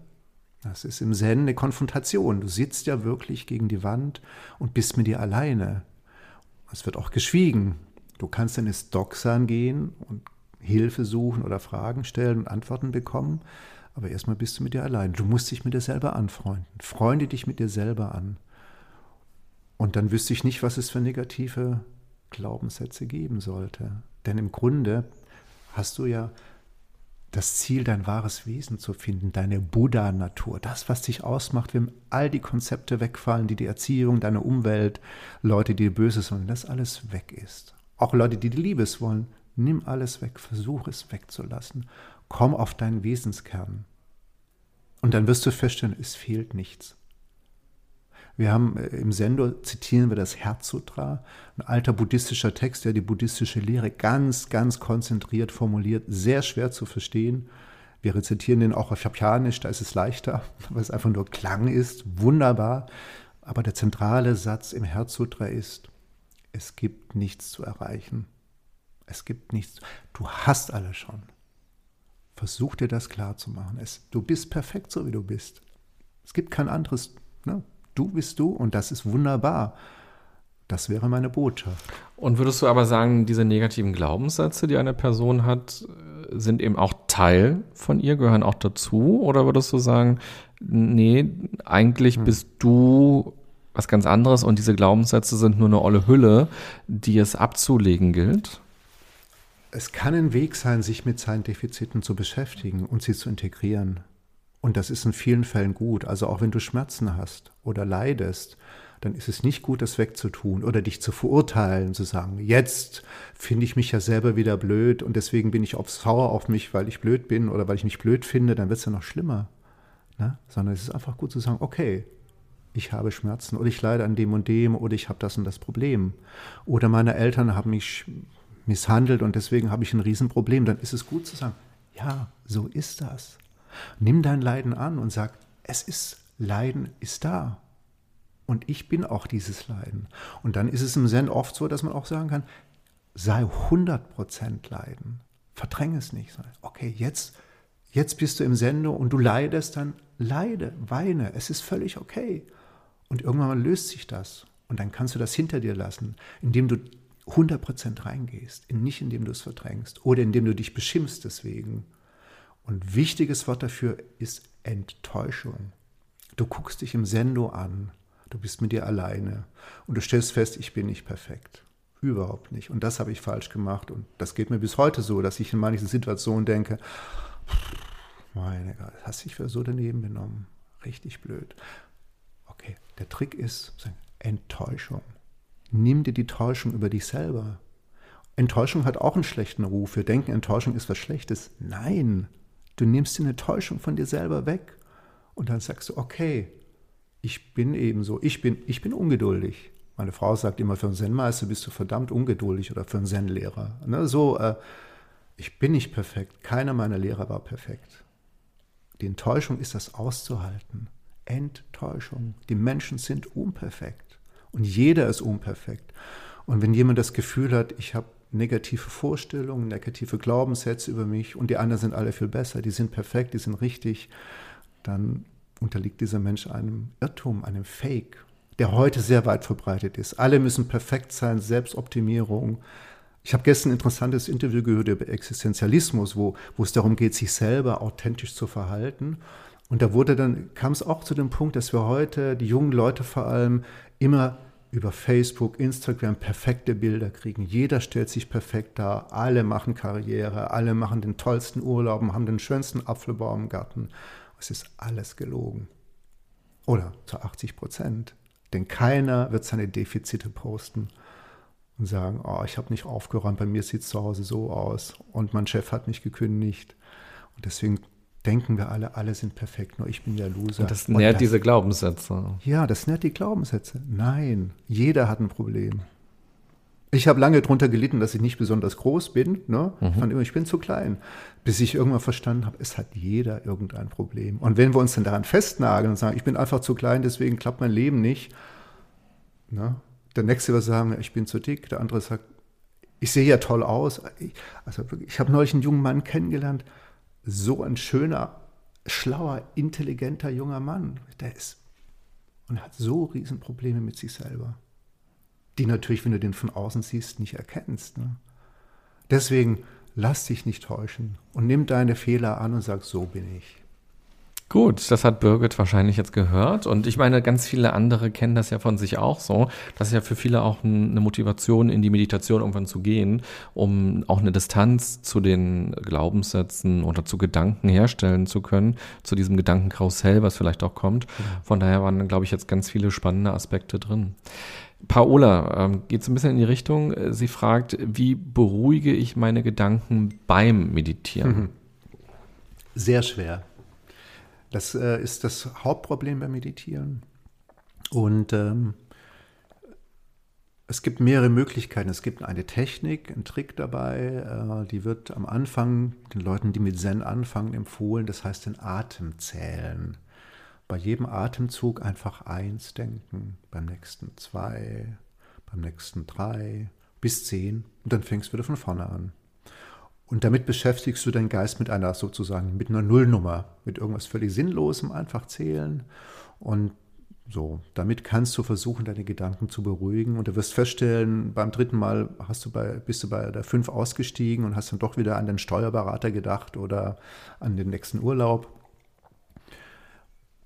Das ist im Zen eine Konfrontation. Du sitzt ja wirklich gegen die Wand und bist mit dir alleine. Es wird auch geschwiegen. Du kannst dann ins Doxan gehen und Hilfe suchen oder Fragen stellen und Antworten bekommen. Aber erstmal bist du mit dir allein. Du musst dich mit dir selber anfreunden. Freunde dich mit dir selber an. Und dann wüsste ich nicht, was es für negative Glaubenssätze geben sollte. Denn im Grunde hast du ja das Ziel, dein wahres Wesen zu finden, deine Buddha-Natur, das, was dich ausmacht, wenn all die Konzepte wegfallen, die die Erziehung, deine Umwelt, Leute, die dir Böses wollen, das alles weg ist. Auch Leute, die dir Liebes wollen, nimm alles weg, versuch es wegzulassen. Komm auf deinen Wesenskern. Und dann wirst du feststellen, es fehlt nichts. Wir haben äh, im Sendo zitieren wir das Herzsutra, ein alter buddhistischer Text, der die buddhistische Lehre ganz, ganz konzentriert formuliert, sehr schwer zu verstehen. Wir rezitieren den auch auf Japanisch, da ist es leichter, weil es einfach nur Klang ist, wunderbar. Aber der zentrale Satz im Herzsutra ist, es gibt nichts zu erreichen. Es gibt nichts. Du hast alles schon. Versuch dir das klar zu machen. Es, du bist perfekt, so wie du bist. Es gibt kein anderes. Ne? Du bist du und das ist wunderbar. Das wäre meine Botschaft. Und würdest du aber sagen, diese negativen Glaubenssätze, die eine Person hat, sind eben auch Teil von ihr, gehören auch dazu? Oder würdest du sagen, nee, eigentlich hm. bist du was ganz anderes und diese Glaubenssätze sind nur eine olle Hülle, die es abzulegen gilt? Es kann ein Weg sein, sich mit seinen Defiziten zu beschäftigen und sie zu integrieren. Und das ist in vielen Fällen gut. Also auch wenn du Schmerzen hast oder leidest, dann ist es nicht gut, das wegzutun oder dich zu verurteilen, zu sagen, jetzt finde ich mich ja selber wieder blöd und deswegen bin ich aufs sauer auf mich, weil ich blöd bin oder weil ich mich blöd finde, dann wird es ja noch schlimmer. Ne? Sondern es ist einfach gut zu sagen, okay, ich habe Schmerzen oder ich leide an dem und dem oder ich habe das und das Problem. Oder meine Eltern haben mich misshandelt und deswegen habe ich ein Riesenproblem. Dann ist es gut zu sagen, ja, so ist das. Nimm dein Leiden an und sag, es ist, Leiden ist da. Und ich bin auch dieses Leiden. Und dann ist es im Zen oft so, dass man auch sagen kann, sei 100% Leiden. Verdränge es nicht. Okay, jetzt, jetzt bist du im Sendo und du leidest, dann leide, weine. Es ist völlig okay. Und irgendwann löst sich das. Und dann kannst du das hinter dir lassen, indem du 100% reingehst, nicht indem du es verdrängst oder indem du dich beschimpfst deswegen und wichtiges Wort dafür ist Enttäuschung. Du guckst dich im Sendo an, du bist mit dir alleine und du stellst fest, ich bin nicht perfekt. Überhaupt nicht. Und das habe ich falsch gemacht. Und das geht mir bis heute so, dass ich in manchen Situationen denke, meine Gott, hast dich für so daneben benommen. Richtig blöd. Okay, der Trick ist Enttäuschung. Nimm dir die Täuschung über dich selber. Enttäuschung hat auch einen schlechten Ruf. Wir denken, Enttäuschung ist was Schlechtes. Nein, Du nimmst dir eine Täuschung von dir selber weg und dann sagst du, okay, ich bin eben so, ich bin, ich bin ungeduldig. Meine Frau sagt immer, für einen Zen-Meister bist du verdammt ungeduldig oder für einen Zen-Lehrer. Ne, so, äh, ich bin nicht perfekt. Keiner meiner Lehrer war perfekt. Die Enttäuschung ist das auszuhalten. Enttäuschung. Die Menschen sind unperfekt. Und jeder ist unperfekt. Und wenn jemand das Gefühl hat, ich habe negative Vorstellungen, negative Glaubenssätze über mich und die anderen sind alle viel besser, die sind perfekt, die sind richtig, dann unterliegt dieser Mensch einem Irrtum, einem Fake, der heute sehr weit verbreitet ist. Alle müssen perfekt sein, Selbstoptimierung. Ich habe gestern ein interessantes Interview gehört über Existenzialismus, wo, wo es darum geht, sich selber authentisch zu verhalten. Und da wurde dann, kam es auch zu dem Punkt, dass wir heute, die jungen Leute vor allem, immer über Facebook, Instagram perfekte Bilder kriegen. Jeder stellt sich perfekt dar. Alle machen Karriere, alle machen den tollsten Urlaub, haben den schönsten Apfelbaum im Garten. Es ist alles gelogen. Oder zu 80 Prozent. Denn keiner wird seine Defizite posten und sagen, oh, ich habe nicht aufgeräumt, bei mir sieht es zu Hause so aus und mein Chef hat mich gekündigt. Und deswegen denken wir alle, alle sind perfekt, nur ich bin der Loser. Und das nährt das, diese Glaubenssätze. Ja, das nährt die Glaubenssätze. Nein, jeder hat ein Problem. Ich habe lange darunter gelitten, dass ich nicht besonders groß bin. Ne? Mhm. Ich fand immer, ich bin zu klein. Bis ich irgendwann verstanden habe, es hat jeder irgendein Problem. Und wenn wir uns dann daran festnageln und sagen, ich bin einfach zu klein, deswegen klappt mein Leben nicht. Ne? Der Nächste wird sagen, ich bin zu dick. Der andere sagt, ich sehe ja toll aus. Also ich habe neulich einen jungen Mann kennengelernt, so ein schöner, schlauer, intelligenter junger Mann. Der ist und hat so Riesenprobleme mit sich selber, die natürlich, wenn du den von außen siehst, nicht erkennst. Ne? Deswegen lass dich nicht täuschen und nimm deine Fehler an und sag, so bin ich. Gut, das hat Birgit wahrscheinlich jetzt gehört. Und ich meine, ganz viele andere kennen das ja von sich auch so. Das ist ja für viele auch eine Motivation, in die Meditation irgendwann zu gehen, um auch eine Distanz zu den Glaubenssätzen oder zu Gedanken herstellen zu können, zu diesem Gedankenkarussell, was vielleicht auch kommt. Von daher waren, glaube ich, jetzt ganz viele spannende Aspekte drin. Paola ähm, geht so ein bisschen in die Richtung. Sie fragt, wie beruhige ich meine Gedanken beim Meditieren? Sehr schwer. Das äh, ist das Hauptproblem beim Meditieren. Und ähm, es gibt mehrere Möglichkeiten. Es gibt eine Technik, einen Trick dabei, äh, die wird am Anfang den Leuten, die mit Zen anfangen, empfohlen. Das heißt den Atem zählen. Bei jedem Atemzug einfach eins denken, beim nächsten zwei, beim nächsten drei, bis zehn und dann fängst du wieder von vorne an. Und damit beschäftigst du deinen Geist mit einer sozusagen, mit einer Nullnummer, mit irgendwas völlig Sinnlosem, einfach zählen. Und so, damit kannst du versuchen, deine Gedanken zu beruhigen. Und du wirst feststellen, beim dritten Mal hast du bei, bist du bei der fünf ausgestiegen und hast dann doch wieder an den Steuerberater gedacht oder an den nächsten Urlaub.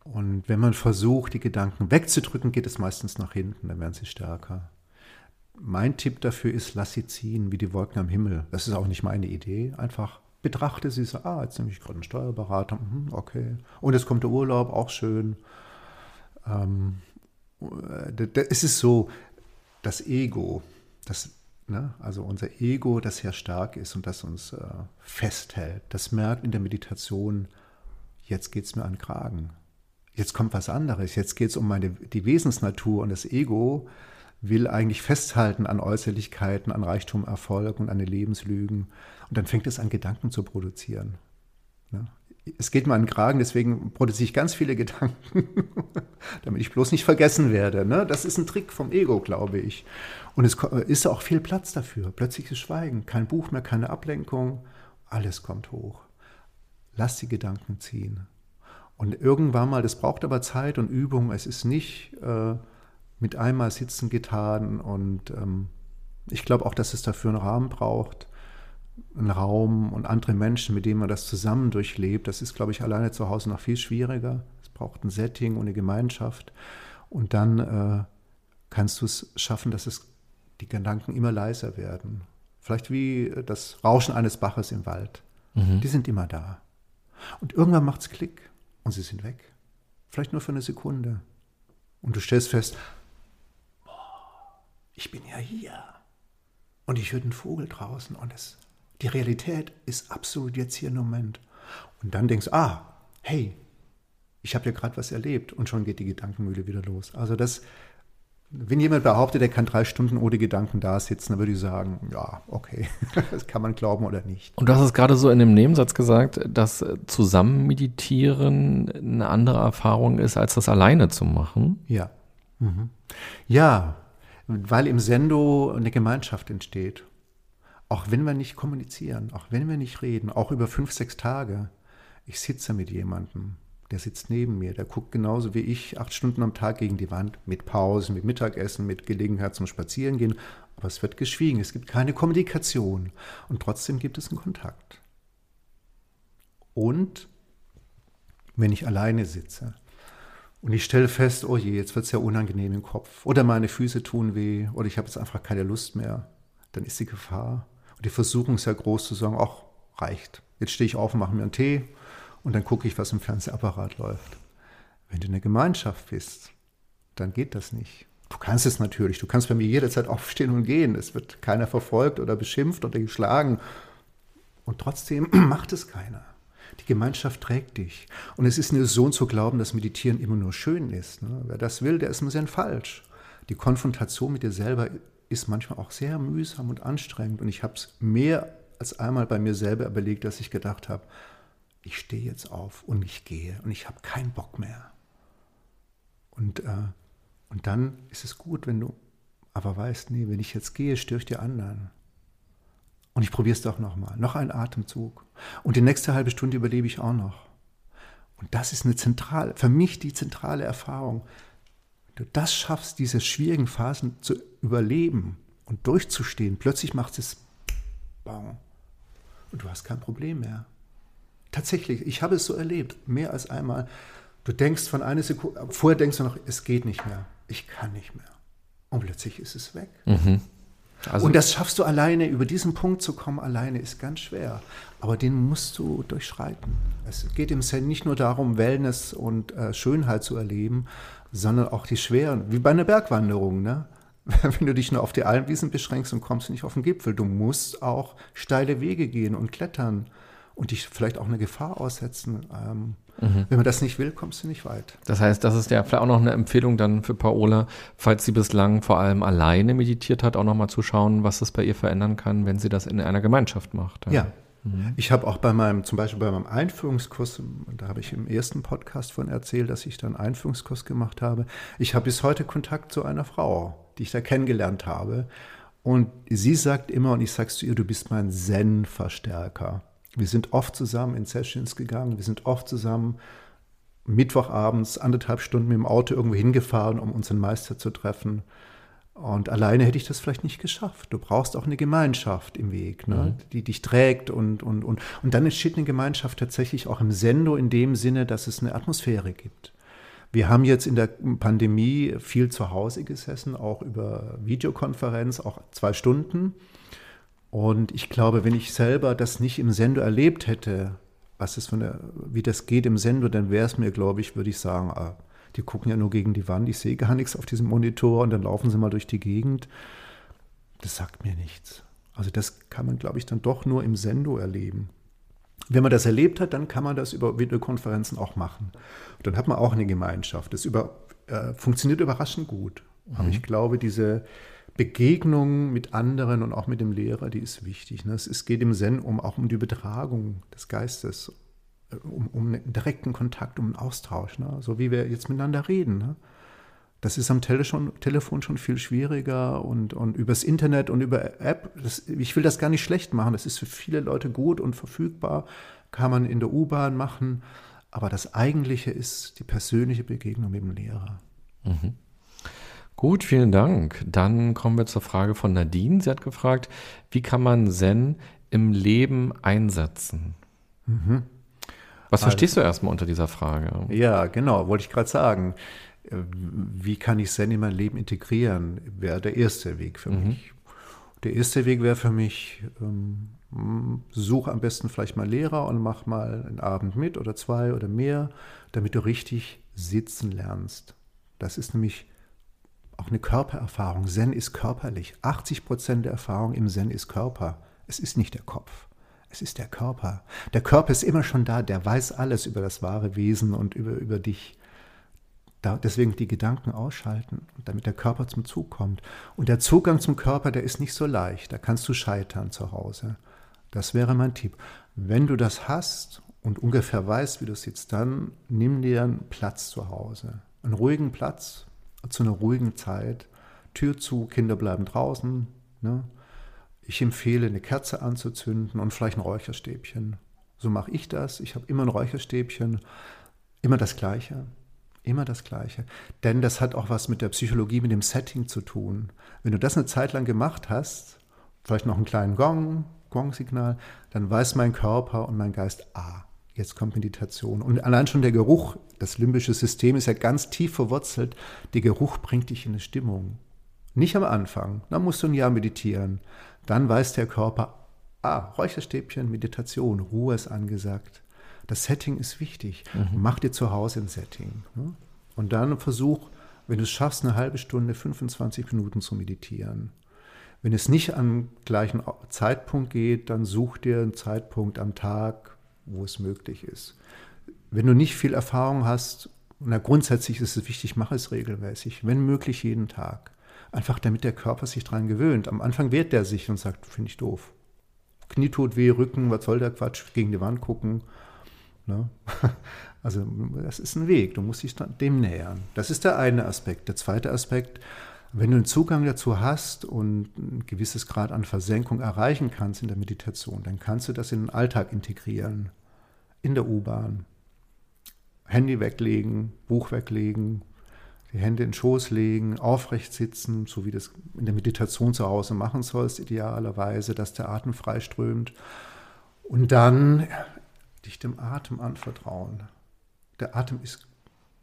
Und wenn man versucht, die Gedanken wegzudrücken, geht es meistens nach hinten, dann werden sie stärker mein Tipp dafür ist, lass sie ziehen wie die Wolken am Himmel. Das ist auch nicht meine Idee. Einfach betrachte sie so, ah, jetzt nehme ich gerade einen Steuerberater, mhm, okay. Und jetzt kommt der Urlaub, auch schön. Ähm, es ist so, das Ego, das, ne, also unser Ego, das sehr stark ist und das uns äh, festhält, das merkt in der Meditation, jetzt geht es mir an den Kragen. Jetzt kommt was anderes, jetzt geht es um meine, die Wesensnatur und das Ego will eigentlich festhalten an Äußerlichkeiten, an Reichtum, Erfolg und an den Lebenslügen. Und dann fängt es an, Gedanken zu produzieren. Ne? Es geht mir an den Kragen, deswegen produziere ich ganz viele Gedanken, damit ich bloß nicht vergessen werde. Ne? Das ist ein Trick vom Ego, glaube ich. Und es ist auch viel Platz dafür. Plötzliches Schweigen, kein Buch mehr, keine Ablenkung, alles kommt hoch. Lass die Gedanken ziehen. Und irgendwann mal, das braucht aber Zeit und Übung. Es ist nicht äh, mit einmal sitzen getan und ähm, ich glaube auch, dass es dafür einen Rahmen braucht, einen Raum und andere Menschen, mit denen man das zusammen durchlebt. Das ist, glaube ich, alleine zu Hause noch viel schwieriger. Es braucht ein Setting und eine Gemeinschaft und dann äh, kannst du es schaffen, dass es die Gedanken immer leiser werden. Vielleicht wie das Rauschen eines Baches im Wald. Mhm. Die sind immer da. Und irgendwann macht es Klick und sie sind weg. Vielleicht nur für eine Sekunde. Und du stellst fest, ich bin ja hier. Und ich höre den Vogel draußen und es, die Realität ist absolut jetzt hier im Moment. Und dann denkst du, ah, hey, ich habe ja gerade was erlebt und schon geht die Gedankenmühle wieder los. Also das, wenn jemand behauptet, er kann drei Stunden ohne Gedanken da sitzen, dann würde ich sagen, ja, okay, das kann man glauben oder nicht. Und du hast es gerade so in dem Nebensatz gesagt, dass zusammen meditieren eine andere Erfahrung ist, als das alleine zu machen. Ja. Mhm. Ja, weil im Sendo eine Gemeinschaft entsteht. Auch wenn wir nicht kommunizieren, auch wenn wir nicht reden, auch über fünf, sechs Tage. Ich sitze mit jemandem, der sitzt neben mir, der guckt genauso wie ich acht Stunden am Tag gegen die Wand, mit Pausen, mit Mittagessen, mit Gelegenheit zum Spazierengehen. Aber es wird geschwiegen, es gibt keine Kommunikation und trotzdem gibt es einen Kontakt. Und wenn ich alleine sitze, und ich stelle fest, oh je, jetzt wird es ja unangenehm im Kopf. Oder meine Füße tun weh. Oder ich habe jetzt einfach keine Lust mehr. Dann ist die Gefahr. Und die Versuchung ist ja groß zu sagen, ach, reicht. Jetzt stehe ich auf und mache mir einen Tee. Und dann gucke ich, was im Fernsehapparat läuft. Wenn du in der Gemeinschaft bist, dann geht das nicht. Du kannst es natürlich. Du kannst bei mir jederzeit aufstehen und gehen. Es wird keiner verfolgt oder beschimpft oder geschlagen. Und trotzdem macht es keiner. Die Gemeinschaft trägt dich. Und es ist eine Illusion zu glauben, dass Meditieren immer nur schön ist. Ne? Wer das will, der ist ein bisschen falsch. Die Konfrontation mit dir selber ist manchmal auch sehr mühsam und anstrengend. Und ich habe es mehr als einmal bei mir selber überlegt, dass ich gedacht habe, ich stehe jetzt auf und ich gehe und ich habe keinen Bock mehr. Und, äh, und dann ist es gut, wenn du aber weißt, nee, wenn ich jetzt gehe, störe ich die anderen. Und ich probiere es doch nochmal. Noch ein Atemzug. Und die nächste halbe Stunde überlebe ich auch noch. Und das ist eine zentrale, für mich die zentrale Erfahrung. Wenn du das schaffst, diese schwierigen Phasen zu überleben und durchzustehen, plötzlich macht es Bang. Und du hast kein Problem mehr. Tatsächlich, ich habe es so erlebt, mehr als einmal. Du denkst von einer Sekunde, vorher denkst du noch, es geht nicht mehr, ich kann nicht mehr. Und plötzlich ist es weg. Mhm. Also und das schaffst du alleine, über diesen Punkt zu kommen, alleine ist ganz schwer. Aber den musst du durchschreiten. Es geht im Zen nicht nur darum, Wellness und äh, Schönheit zu erleben, sondern auch die schweren, wie bei einer Bergwanderung. Ne? Wenn du dich nur auf die Almwiesen beschränkst und kommst nicht auf den Gipfel, du musst auch steile Wege gehen und klettern und dich vielleicht auch eine Gefahr aussetzen. Ähm, mhm. Wenn man das nicht will, kommst du nicht weit. Das heißt, das ist ja vielleicht auch noch eine Empfehlung dann für Paola, falls sie bislang vor allem alleine meditiert hat, auch nochmal zu schauen, was das bei ihr verändern kann, wenn sie das in einer Gemeinschaft macht. Ja. ja. Mhm. Ich habe auch bei meinem, zum Beispiel bei meinem Einführungskurs, da habe ich im ersten Podcast von erzählt, dass ich dann einen Einführungskurs gemacht habe. Ich habe bis heute Kontakt zu einer Frau, die ich da kennengelernt habe. Und sie sagt immer, und ich sage zu ihr, du bist mein Zen-Verstärker. Wir sind oft zusammen in Sessions gegangen, wir sind oft zusammen Mittwochabends anderthalb Stunden mit dem Auto irgendwo hingefahren, um unseren Meister zu treffen. Und alleine hätte ich das vielleicht nicht geschafft. Du brauchst auch eine Gemeinschaft im Weg, ne? Mhm. die dich trägt und, und, und. Und dann entsteht eine Gemeinschaft tatsächlich auch im Sendo in dem Sinne, dass es eine Atmosphäre gibt. Wir haben jetzt in der Pandemie viel zu Hause gesessen, auch über Videokonferenz, auch zwei Stunden. Und ich glaube, wenn ich selber das nicht im Sendo erlebt hätte, was ist von der, wie das geht im Sendo, dann wäre es mir, glaube ich, würde ich sagen, ah, die gucken ja nur gegen die Wand, ich sehe gar nichts auf diesem Monitor und dann laufen sie mal durch die Gegend. Das sagt mir nichts. Also das kann man, glaube ich, dann doch nur im Sendo erleben. Wenn man das erlebt hat, dann kann man das über Videokonferenzen auch machen. Und dann hat man auch eine Gemeinschaft. Das über, äh, funktioniert überraschend gut. Mhm. Aber ich glaube, diese Begegnung mit anderen und auch mit dem Lehrer, die ist wichtig. Ne? Es geht im Zen um auch um die Übertragung des Geistes, äh, um, um einen direkten Kontakt, um einen Austausch, ne? so wie wir jetzt miteinander reden. Ne? Das ist am Tele schon, Telefon schon viel schwieriger und, und übers Internet und über App. Das, ich will das gar nicht schlecht machen. Das ist für viele Leute gut und verfügbar. Kann man in der U-Bahn machen. Aber das Eigentliche ist die persönliche Begegnung mit dem Lehrer. Mhm. Gut, vielen Dank. Dann kommen wir zur Frage von Nadine. Sie hat gefragt, wie kann man Zen im Leben einsetzen? Mhm. Was also, verstehst du erstmal unter dieser Frage? Ja, genau, wollte ich gerade sagen. Äh, wie kann ich Zen in mein Leben integrieren, wäre der erste Weg für mhm. mich. Der erste Weg wäre für mich, ähm, such am besten vielleicht mal Lehrer und mach mal einen Abend mit oder zwei oder mehr, damit du richtig sitzen lernst. Das ist nämlich auch eine Körpererfahrung. Zen ist körperlich. 80 Prozent der Erfahrung im Zen ist Körper. Es ist nicht der Kopf. Es ist der Körper. Der Körper ist immer schon da. Der weiß alles über das wahre Wesen und über, über dich. Da, deswegen die Gedanken ausschalten, damit der Körper zum Zug kommt. Und der Zugang zum Körper, der ist nicht so leicht. Da kannst du scheitern zu Hause. Das wäre mein Tipp. Wenn du das hast und ungefähr weißt, wie du sitzt, dann nimm dir einen Platz zu Hause. Einen ruhigen Platz zu einer ruhigen Zeit. Tür zu, Kinder bleiben draußen. Ne? Ich empfehle, eine Kerze anzuzünden und vielleicht ein Räucherstäbchen. So mache ich das. Ich habe immer ein Räucherstäbchen. Immer das Gleiche. Immer das Gleiche. Denn das hat auch was mit der Psychologie, mit dem Setting zu tun. Wenn du das eine Zeit lang gemacht hast, vielleicht noch einen kleinen Gong, Gong-Signal, dann weiß mein Körper und mein Geist, ah, jetzt kommt Meditation. Und allein schon der Geruch, das limbische System ist ja ganz tief verwurzelt. Der Geruch bringt dich in eine Stimmung. Nicht am Anfang, dann musst du ein Jahr meditieren. Dann weiß der Körper, ah, Räucherstäbchen, Meditation, Ruhe ist angesagt. Das Setting ist wichtig. Mhm. Mach dir zu Hause ein Setting. Ne? Und dann versuch, wenn du es schaffst, eine halbe Stunde, 25 Minuten zu meditieren. Wenn es nicht am gleichen Zeitpunkt geht, dann such dir einen Zeitpunkt am Tag, wo es möglich ist. Wenn du nicht viel Erfahrung hast, na grundsätzlich ist es wichtig, mach es regelmäßig, wenn möglich jeden Tag. Einfach damit der Körper sich daran gewöhnt. Am Anfang wehrt der sich und sagt, finde ich doof. Knie tut weh, Rücken, was soll der Quatsch, gegen die Wand gucken. Ne? Also das ist ein Weg, du musst dich dem nähern. Das ist der eine Aspekt. Der zweite Aspekt, wenn du einen Zugang dazu hast und ein gewisses Grad an Versenkung erreichen kannst in der Meditation, dann kannst du das in den Alltag integrieren. In der U-Bahn. Handy weglegen, Buch weglegen, die Hände in den Schoß legen, aufrecht sitzen, so wie du das in der Meditation zu Hause machen sollst, idealerweise, dass der Atem freiströmt. Und dann dich dem Atem anvertrauen. Der Atem ist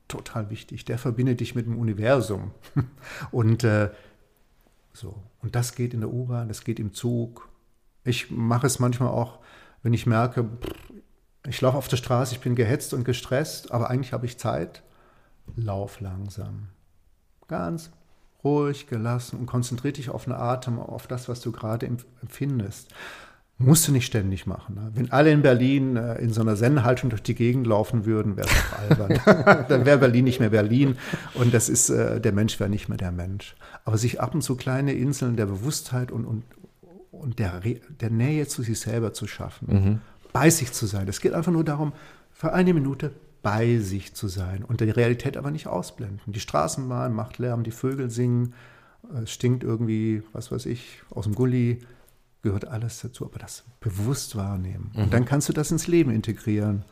total wichtig. Der verbindet dich mit dem Universum. Und äh, so. Und das geht in der U-Bahn, das geht im Zug. Ich mache es manchmal auch, wenn ich merke, ich laufe auf der Straße, ich bin gehetzt und gestresst, aber eigentlich habe ich Zeit. Lauf langsam. Ganz ruhig, gelassen und konzentriere dich auf den Atem, auf das, was du gerade empfindest. Musst du nicht ständig machen. Ne? Wenn alle in Berlin äh, in so einer Zen-Haltung durch die Gegend laufen würden, wäre es doch albern. Dann wäre Berlin nicht mehr Berlin und das ist, äh, der Mensch wäre nicht mehr der Mensch. Aber sich ab und zu kleine Inseln der Bewusstheit und, und, und der, der Nähe zu sich selber zu schaffen, mhm. bei sich zu sein. Es geht einfach nur darum, für eine Minute bei sich zu sein und die Realität aber nicht ausblenden. Die Straßenbahn macht Lärm, die Vögel singen, es stinkt irgendwie, was weiß ich, aus dem Gully gehört alles dazu, aber das bewusst wahrnehmen. Mhm. Und dann kannst du das ins Leben integrieren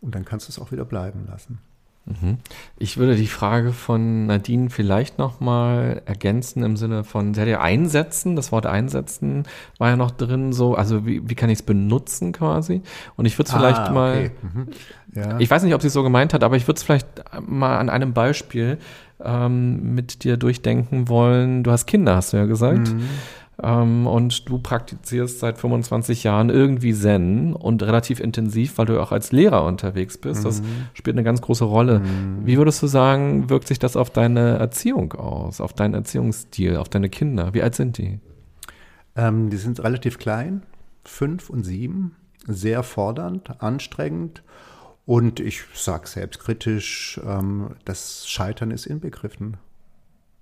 und dann kannst du es auch wieder bleiben lassen. Mhm. Ich würde die Frage von Nadine vielleicht nochmal ergänzen im Sinne von, sie hat ja einsetzen, das Wort einsetzen war ja noch drin, so, also wie, wie kann ich es benutzen quasi? Und ich würde es vielleicht ah, mal, okay. mhm. ja. ich weiß nicht, ob sie es so gemeint hat, aber ich würde es vielleicht mal an einem Beispiel ähm, mit dir durchdenken wollen. Du hast Kinder, hast du ja gesagt. Mhm. Ähm, und du praktizierst seit 25 Jahren irgendwie Zen und relativ intensiv, weil du auch als Lehrer unterwegs bist. Das mhm. spielt eine ganz große Rolle. Mhm. Wie würdest du sagen, wirkt sich das auf deine Erziehung aus, auf deinen Erziehungsstil, auf deine Kinder? Wie alt sind die? Ähm, die sind relativ klein, fünf und sieben, sehr fordernd, anstrengend. Und ich sage selbstkritisch, ähm, das Scheitern ist inbegriffen.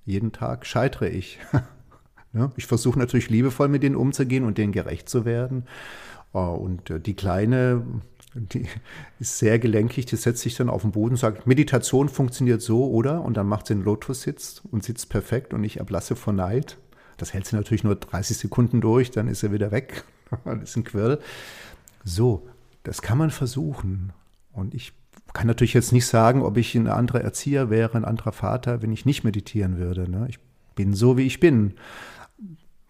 Jeden Tag scheitere ich. Ja, ich versuche natürlich liebevoll mit denen umzugehen und denen gerecht zu werden. Äh, und äh, die Kleine, die ist sehr gelenkig, die setzt sich dann auf den Boden und sagt, Meditation funktioniert so, oder? Und dann macht sie einen Lotus-Sitz und sitzt perfekt und ich erblasse vor Neid. Das hält sie natürlich nur 30 Sekunden durch, dann ist er wieder weg. das ist ein Quirl. So, das kann man versuchen. Und ich kann natürlich jetzt nicht sagen, ob ich ein anderer Erzieher wäre, ein anderer Vater, wenn ich nicht meditieren würde. Ne? Ich bin so, wie ich bin.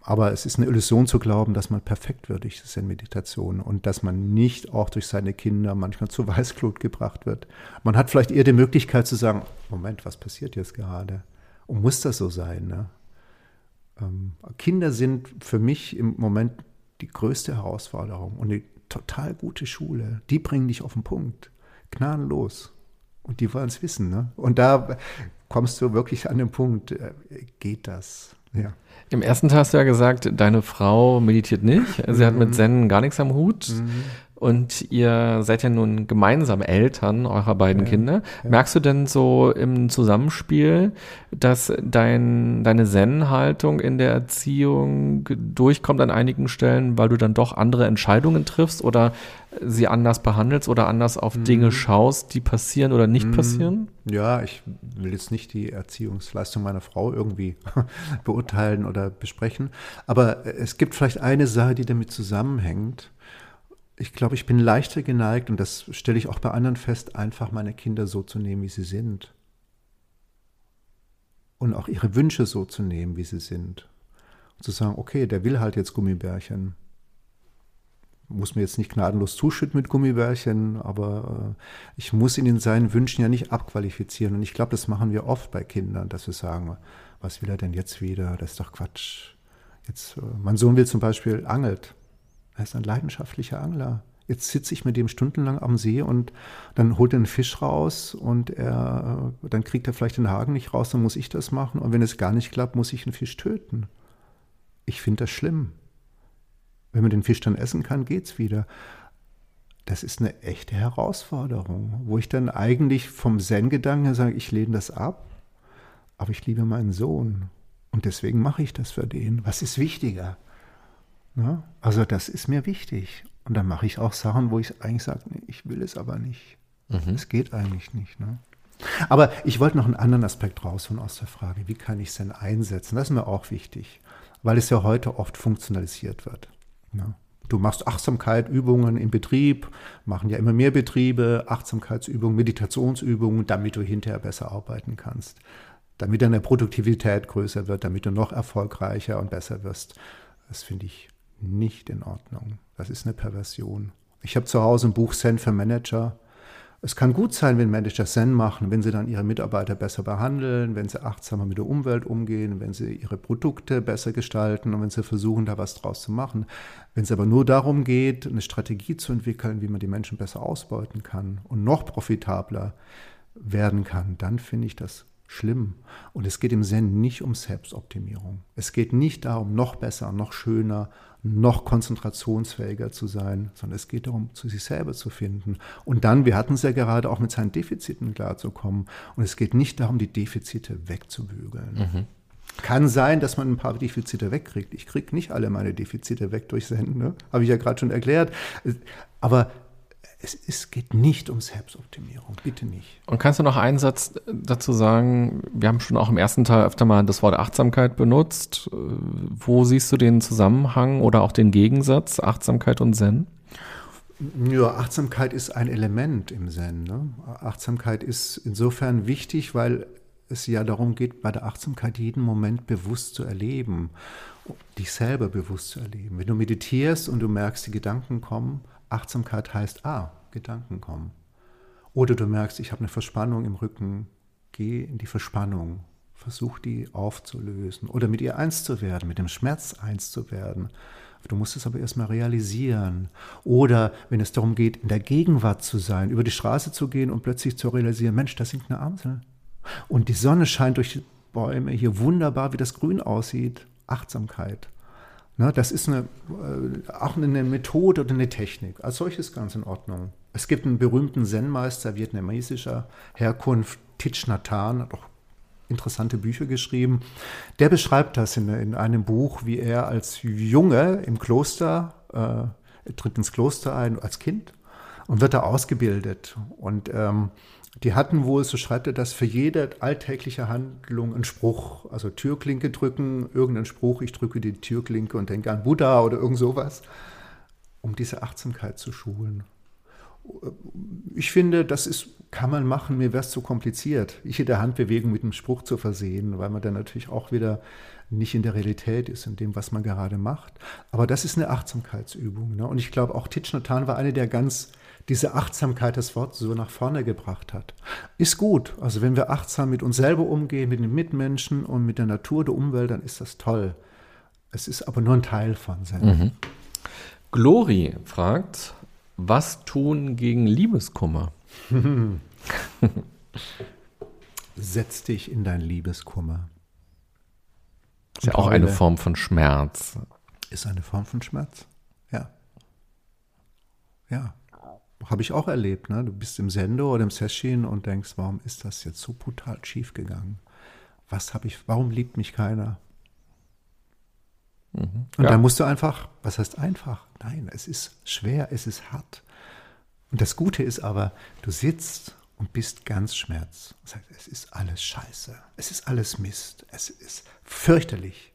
Aber es ist eine Illusion zu glauben, dass man perfekt wird durch diese Meditation und dass man nicht auch durch seine Kinder manchmal zu Weißglut gebracht wird. Man hat vielleicht eher die Möglichkeit zu sagen, Moment, was passiert jetzt gerade? Und muss das so sein? Ne? Ähm, Kinder sind für mich im Moment die größte Herausforderung und eine total gute Schule. Die bringen dich auf den Punkt. Gnadenlos. Und die wollen es wissen. Ne? Und da kommst du wirklich an den Punkt, äh, geht das? Ja. Im ersten Teil hast du ja gesagt, deine Frau meditiert nicht. Sie mhm. hat mit mhm. Zen gar nichts am Hut. Mhm. Und ihr seid ja nun gemeinsam Eltern eurer beiden ja, Kinder. Ja. Merkst du denn so im Zusammenspiel, dass dein, deine Zen-Haltung in der Erziehung durchkommt an einigen Stellen, weil du dann doch andere Entscheidungen triffst oder sie anders behandelst oder anders auf mhm. Dinge schaust, die passieren oder nicht mhm. passieren? Ja, ich will jetzt nicht die Erziehungsleistung meiner Frau irgendwie beurteilen oder besprechen, aber es gibt vielleicht eine Sache, die damit zusammenhängt ich glaube, ich bin leichter geneigt, und das stelle ich auch bei anderen fest, einfach meine Kinder so zu nehmen, wie sie sind. Und auch ihre Wünsche so zu nehmen, wie sie sind. Und zu sagen, okay, der will halt jetzt Gummibärchen. Muss mir jetzt nicht gnadenlos zuschütten mit Gummibärchen, aber äh, ich muss ihn in seinen Wünschen ja nicht abqualifizieren. Und ich glaube, das machen wir oft bei Kindern, dass wir sagen, was will er denn jetzt wieder? Das ist doch Quatsch. Jetzt, äh, mein Sohn will zum Beispiel angelt. Er ist ein leidenschaftlicher Angler. Jetzt sitze ich mit dem stundenlang am See und dann holt er einen Fisch raus und er, dann kriegt er vielleicht den Haken nicht raus, dann muss ich das machen. Und wenn es gar nicht klappt, muss ich einen Fisch töten. Ich finde das schlimm. Wenn man den Fisch dann essen kann, geht's wieder. Das ist eine echte Herausforderung, wo ich dann eigentlich vom Zen-Gedanken sage, ich lehne das ab, aber ich liebe meinen Sohn. Und deswegen mache ich das für den. Was ist wichtiger? Ne? Also das ist mir wichtig. Und dann mache ich auch Sachen, wo ich eigentlich sage, nee, ich will es aber nicht. Mhm. Es geht eigentlich nicht. Ne? Aber ich wollte noch einen anderen Aspekt rausholen aus der Frage, wie kann ich es denn einsetzen? Das ist mir auch wichtig, weil es ja heute oft funktionalisiert wird. Ne? Du machst Achtsamkeitübungen im Betrieb, machen ja immer mehr Betriebe, Achtsamkeitsübungen, Meditationsübungen, damit du hinterher besser arbeiten kannst, damit deine Produktivität größer wird, damit du noch erfolgreicher und besser wirst. Das finde ich nicht in Ordnung. Das ist eine Perversion. Ich habe zu Hause ein Buch Zen für Manager. Es kann gut sein, wenn Manager Zen machen, wenn sie dann ihre Mitarbeiter besser behandeln, wenn sie achtsamer mit der Umwelt umgehen, wenn sie ihre Produkte besser gestalten und wenn sie versuchen, da was draus zu machen. Wenn es aber nur darum geht, eine Strategie zu entwickeln, wie man die Menschen besser ausbeuten kann und noch profitabler werden kann, dann finde ich das schlimm. Und es geht im Zen nicht um Selbstoptimierung. Es geht nicht darum, noch besser, noch schöner, noch konzentrationsfähiger zu sein, sondern es geht darum, zu sich selber zu finden. Und dann, wir hatten es ja gerade auch mit seinen Defiziten klarzukommen. Und es geht nicht darum, die Defizite wegzubügeln. Mhm. Kann sein, dass man ein paar Defizite wegkriegt. Ich kriege nicht alle meine Defizite weg durch Senden, ne? habe ich ja gerade schon erklärt. Aber es, es, geht nicht um Selbstoptimierung, bitte nicht. Und kannst du noch einen Satz dazu sagen? Wir haben schon auch im ersten Teil öfter mal das Wort Achtsamkeit benutzt. Wo siehst du den Zusammenhang oder auch den Gegensatz Achtsamkeit und Zen? Ja, Achtsamkeit ist ein Element im Zen. Ne? Achtsamkeit ist insofern wichtig, weil es ja darum geht, bei der Achtsamkeit jeden Moment bewusst zu erleben, dich selber bewusst zu erleben. Wenn du meditierst und du merkst, die Gedanken kommen, Achtsamkeit heißt, ah, Gedanken kommen. Oder du merkst, ich habe eine Verspannung im Rücken, geh in die Verspannung, versuch die aufzulösen oder mit ihr eins zu werden, mit dem Schmerz eins zu werden. Du musst es aber erstmal realisieren. Oder wenn es darum geht, in der Gegenwart zu sein, über die Straße zu gehen und plötzlich zu realisieren, Mensch, da singt eine Amsel. Und die Sonne scheint durch die Bäume hier wunderbar, wie das Grün aussieht. Achtsamkeit. Ne, das ist eine, äh, auch eine Methode oder eine Technik. Als solches ganz in Ordnung. Es gibt einen berühmten Zen-Meister vietnamesischer Herkunft, Thich Nhat Hanh, hat auch interessante Bücher geschrieben. Der beschreibt das in, in einem Buch, wie er als Junge im Kloster, äh, tritt ins Kloster ein als Kind und wird da ausgebildet. Und ähm, die hatten wohl, so schreibt er das, für jede alltägliche Handlung einen Spruch. Also Türklinke drücken, irgendeinen Spruch, ich drücke die Türklinke und denke an Buddha oder irgend sowas, um diese Achtsamkeit zu schulen. Ich finde, das ist, kann man machen, mir wäre es zu kompliziert, jede Handbewegung mit einem Spruch zu versehen, weil man dann natürlich auch wieder nicht in der Realität ist, in dem, was man gerade macht. Aber das ist eine Achtsamkeitsübung. Ne? Und ich glaube, auch Hanh war eine der ganz diese Achtsamkeit das Wort so nach vorne gebracht hat. Ist gut. Also wenn wir achtsam mit uns selber umgehen, mit den Mitmenschen und mit der Natur, der Umwelt, dann ist das toll. Es ist aber nur ein Teil von Zen. Mhm. Glori fragt, was tun gegen Liebeskummer? Setz dich in dein Liebeskummer. Ist ja auch eine Form von Schmerz. Ist eine Form von Schmerz. Ja. Ja. Habe ich auch erlebt. Ne? Du bist im Sendo oder im Session und denkst, warum ist das jetzt so brutal schief gegangen? Was habe ich, warum liebt mich keiner? Mhm. Und ja. dann musst du einfach, was heißt einfach? Nein, es ist schwer, es ist hart. Und das Gute ist aber, du sitzt und bist ganz schmerz. Das heißt, es ist alles scheiße. Es ist alles Mist. Es ist fürchterlich.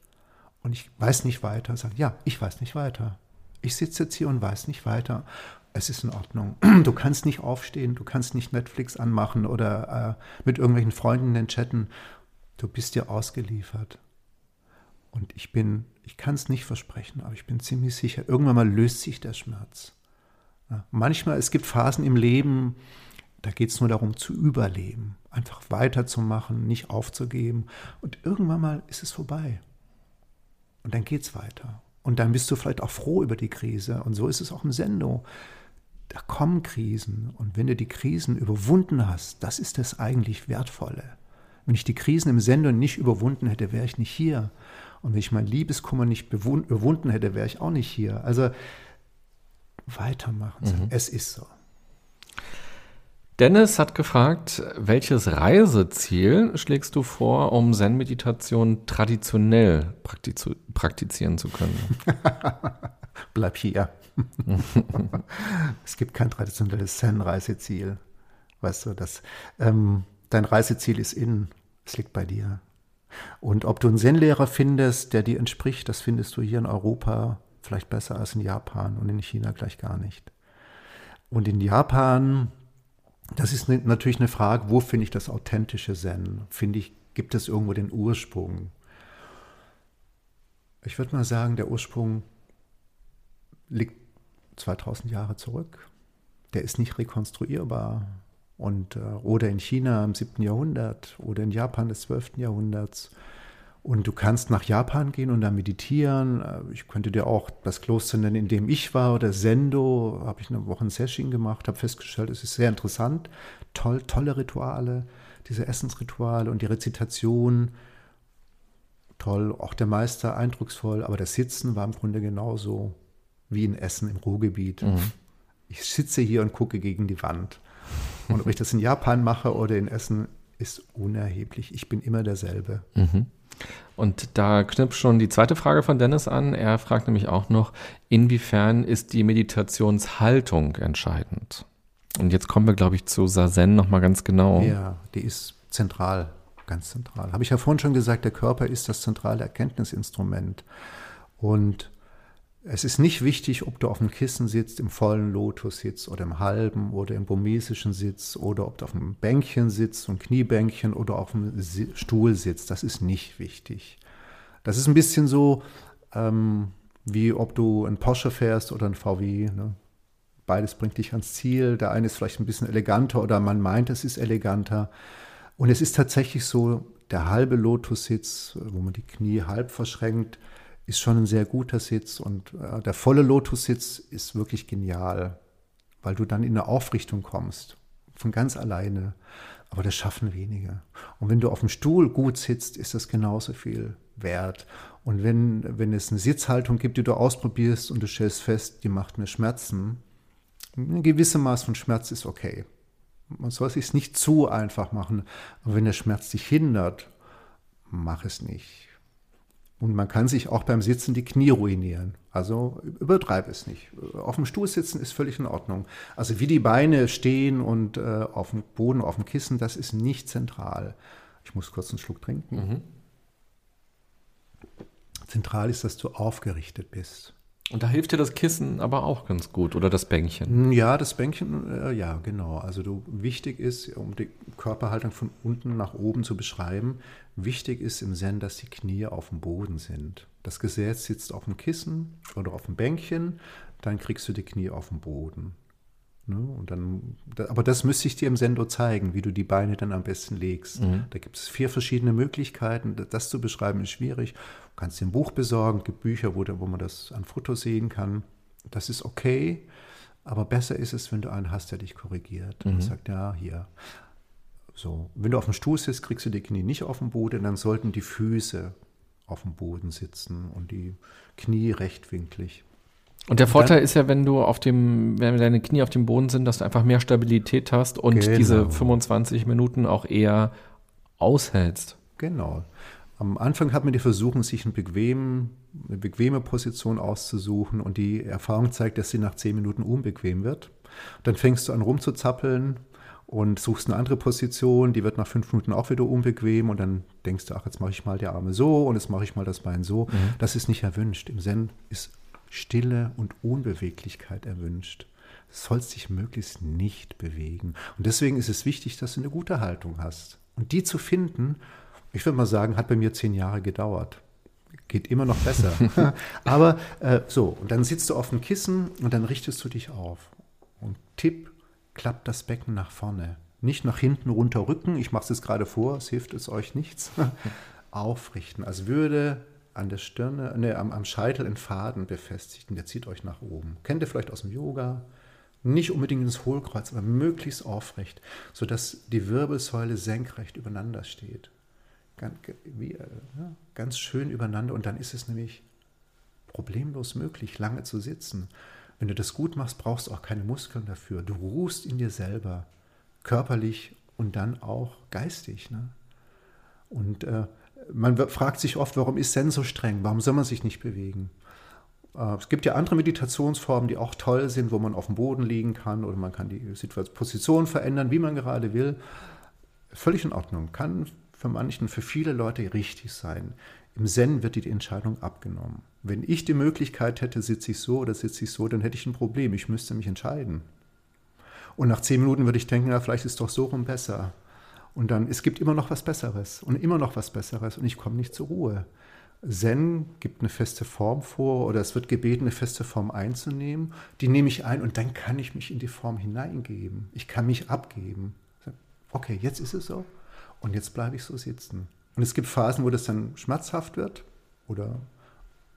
Und ich weiß nicht weiter. Sag, ja, ich weiß nicht weiter. Ich sitze jetzt hier und weiß nicht weiter es ist in Ordnung. Du kannst nicht aufstehen, du kannst nicht Netflix anmachen oder äh, mit irgendwelchen Freunden chatten. Du bist dir ausgeliefert. Und ich bin, ich kann es nicht versprechen, aber ich bin ziemlich sicher, irgendwann mal löst sich der Schmerz. Ja, manchmal, es gibt Phasen im Leben, da geht es nur darum zu überleben, einfach weiterzumachen, nicht aufzugeben. Und irgendwann mal ist es vorbei. Und dann geht es weiter. Und dann bist du vielleicht auch froh über die Krise. Und so ist es auch im Sendo da kommen Krisen und wenn du die Krisen überwunden hast, das ist das eigentlich Wertvolle. Wenn ich die Krisen im Sender nicht überwunden hätte, wäre ich nicht hier. Und wenn ich mein Liebeskummer nicht überwunden hätte, wäre ich auch nicht hier. Also weitermachen. Mhm. Es ist so. Dennis hat gefragt, welches Reiseziel schlägst du vor, um Zen-Meditation traditionell praktizieren zu können? Bleib hier. es gibt kein traditionelles Zen-Reiseziel. Weißt du, das, ähm, dein Reiseziel ist innen, es liegt bei dir. Und ob du einen Zen-Lehrer findest, der dir entspricht, das findest du hier in Europa vielleicht besser als in Japan und in China gleich gar nicht. Und in Japan, das ist ne, natürlich eine Frage, wo finde ich das authentische Zen? Finde ich, gibt es irgendwo den Ursprung? Ich würde mal sagen, der Ursprung liegt 2000 Jahre zurück. Der ist nicht rekonstruierbar. Und, äh, oder in China im 7. Jahrhundert oder in Japan des 12. Jahrhunderts. Und du kannst nach Japan gehen und da meditieren. Äh, ich könnte dir auch das Kloster nennen, in dem ich war, oder Sendo. Habe ich eine Woche ein Session gemacht, habe festgestellt, es ist sehr interessant. Toll, tolle Rituale, diese Essensrituale und die Rezitation, toll, auch der Meister eindrucksvoll, aber das Sitzen war im Grunde genauso wie ein Essen im Ruhrgebiet. Mhm. Ich sitze hier und gucke gegen die Wand. Und ob ich das in Japan mache oder in Essen, ist unerheblich. Ich bin immer derselbe. Mhm. Und da knüpft schon die zweite Frage von Dennis an. Er fragt nämlich auch noch, inwiefern ist die Meditationshaltung entscheidend? Und jetzt kommen wir, glaube ich, zu Sazen nochmal ganz genau. Ja, die ist zentral, ganz zentral. Habe ich ja vorhin schon gesagt, der Körper ist das zentrale Erkenntnisinstrument. Und es ist nicht wichtig, ob du auf dem Kissen sitzt, im vollen Lotus sitzt oder im halben oder im burmesischen Sitz oder ob du auf einem Bänkchen sitzt, so ein Kniebänkchen oder auf einem Stuhl sitzt. Das ist nicht wichtig. Das ist ein bisschen so, ähm, wie ob du ein Porsche fährst oder ein VW. Ne? Beides bringt dich ans Ziel. Der eine ist vielleicht ein bisschen eleganter oder man meint, es ist eleganter. Und es ist tatsächlich so, der halbe Lotussitz, wo man die Knie halb verschränkt, ist schon ein sehr guter Sitz und äh, der volle Lotus-Sitz ist wirklich genial, weil du dann in eine Aufrichtung kommst, von ganz alleine. Aber das schaffen wenige. Und wenn du auf dem Stuhl gut sitzt, ist das genauso viel wert. Und wenn, wenn es eine Sitzhaltung gibt, die du ausprobierst und du stellst fest, die macht mir Schmerzen, ein gewisses Maß von Schmerz ist okay. Man soll es nicht zu einfach machen. Aber wenn der Schmerz dich hindert, mach es nicht. Und man kann sich auch beim Sitzen die Knie ruinieren. Also übertreib es nicht. Auf dem Stuhl sitzen ist völlig in Ordnung. Also wie die Beine stehen und äh, auf dem Boden, auf dem Kissen, das ist nicht zentral. Ich muss kurz einen Schluck trinken. Mhm. Zentral ist, dass du aufgerichtet bist. Und da hilft dir das Kissen aber auch ganz gut oder das Bänkchen? Ja, das Bänkchen, äh, ja, genau. Also du, wichtig ist, um die Körperhaltung von unten nach oben zu beschreiben, wichtig ist im Zen, dass die Knie auf dem Boden sind. Das Gesäß sitzt auf dem Kissen oder auf dem Bänkchen, dann kriegst du die Knie auf dem Boden. Ne? Und dann, aber das müsste ich dir im Sendo zeigen, wie du die Beine dann am besten legst. Mhm. Da gibt es vier verschiedene Möglichkeiten. Das zu beschreiben ist schwierig. Du kannst dir ein Buch besorgen, es gibt Bücher, wo, wo man das an Fotos sehen kann. Das ist okay, aber besser ist es, wenn du einen hast, der dich korrigiert mhm. und sagt, ja, hier. So, wenn du auf dem Stuhl sitzt, kriegst du die Knie nicht auf den Boden, dann sollten die Füße auf dem Boden sitzen und die Knie rechtwinklig. Und der Vorteil dann, ist ja, wenn du auf dem, wenn deine Knie auf dem Boden sind, dass du einfach mehr Stabilität hast und genau. diese 25 Minuten auch eher aushältst. Genau. Am Anfang hat man die versuchen, sich einen bequemen, eine bequeme Position auszusuchen und die Erfahrung zeigt, dass sie nach 10 Minuten unbequem wird. Dann fängst du an rumzuzappeln und suchst eine andere Position, die wird nach fünf Minuten auch wieder unbequem und dann denkst du, ach, jetzt mache ich mal die Arme so und jetzt mache ich mal das Bein so. Mhm. Das ist nicht erwünscht. Im Zen ist Stille und Unbeweglichkeit erwünscht. Du sollst dich möglichst nicht bewegen. Und deswegen ist es wichtig, dass du eine gute Haltung hast. Und die zu finden, ich würde mal sagen, hat bei mir zehn Jahre gedauert. Geht immer noch besser. Aber äh, so, und dann sitzt du auf dem Kissen und dann richtest du dich auf. Und Tipp, klappt das Becken nach vorne. Nicht nach hinten runter rücken. Ich mache es jetzt gerade vor, es hilft es euch nichts. Aufrichten, als würde an der Stirne, ne, am, am Scheitel in Faden befestigt und der zieht euch nach oben. Kennt ihr vielleicht aus dem Yoga? Nicht unbedingt ins Hohlkreuz, aber möglichst aufrecht, sodass die Wirbelsäule senkrecht übereinander steht. Ganz, wie, äh, ja, ganz schön übereinander und dann ist es nämlich problemlos möglich, lange zu sitzen. Wenn du das gut machst, brauchst du auch keine Muskeln dafür. Du ruhst in dir selber, körperlich und dann auch geistig. Ne? Und äh, man fragt sich oft, warum ist Zen so streng? Warum soll man sich nicht bewegen? Äh, es gibt ja andere Meditationsformen, die auch toll sind, wo man auf dem Boden liegen kann oder man kann die Position verändern, wie man gerade will. Völlig in Ordnung. Kann für manchen, für viele Leute richtig sein. Im Zen wird die Entscheidung abgenommen. Wenn ich die Möglichkeit hätte, sitze ich so oder sitze ich so, dann hätte ich ein Problem. Ich müsste mich entscheiden. Und nach zehn Minuten würde ich denken, ja, vielleicht ist es doch so rum besser. Und dann, es gibt immer noch was Besseres und immer noch was Besseres und ich komme nicht zur Ruhe. Zen gibt eine feste Form vor oder es wird gebeten, eine feste Form einzunehmen. Die nehme ich ein und dann kann ich mich in die Form hineingeben. Ich kann mich abgeben. Okay, jetzt ist es so und jetzt bleibe ich so sitzen. Und es gibt Phasen, wo das dann schmerzhaft wird oder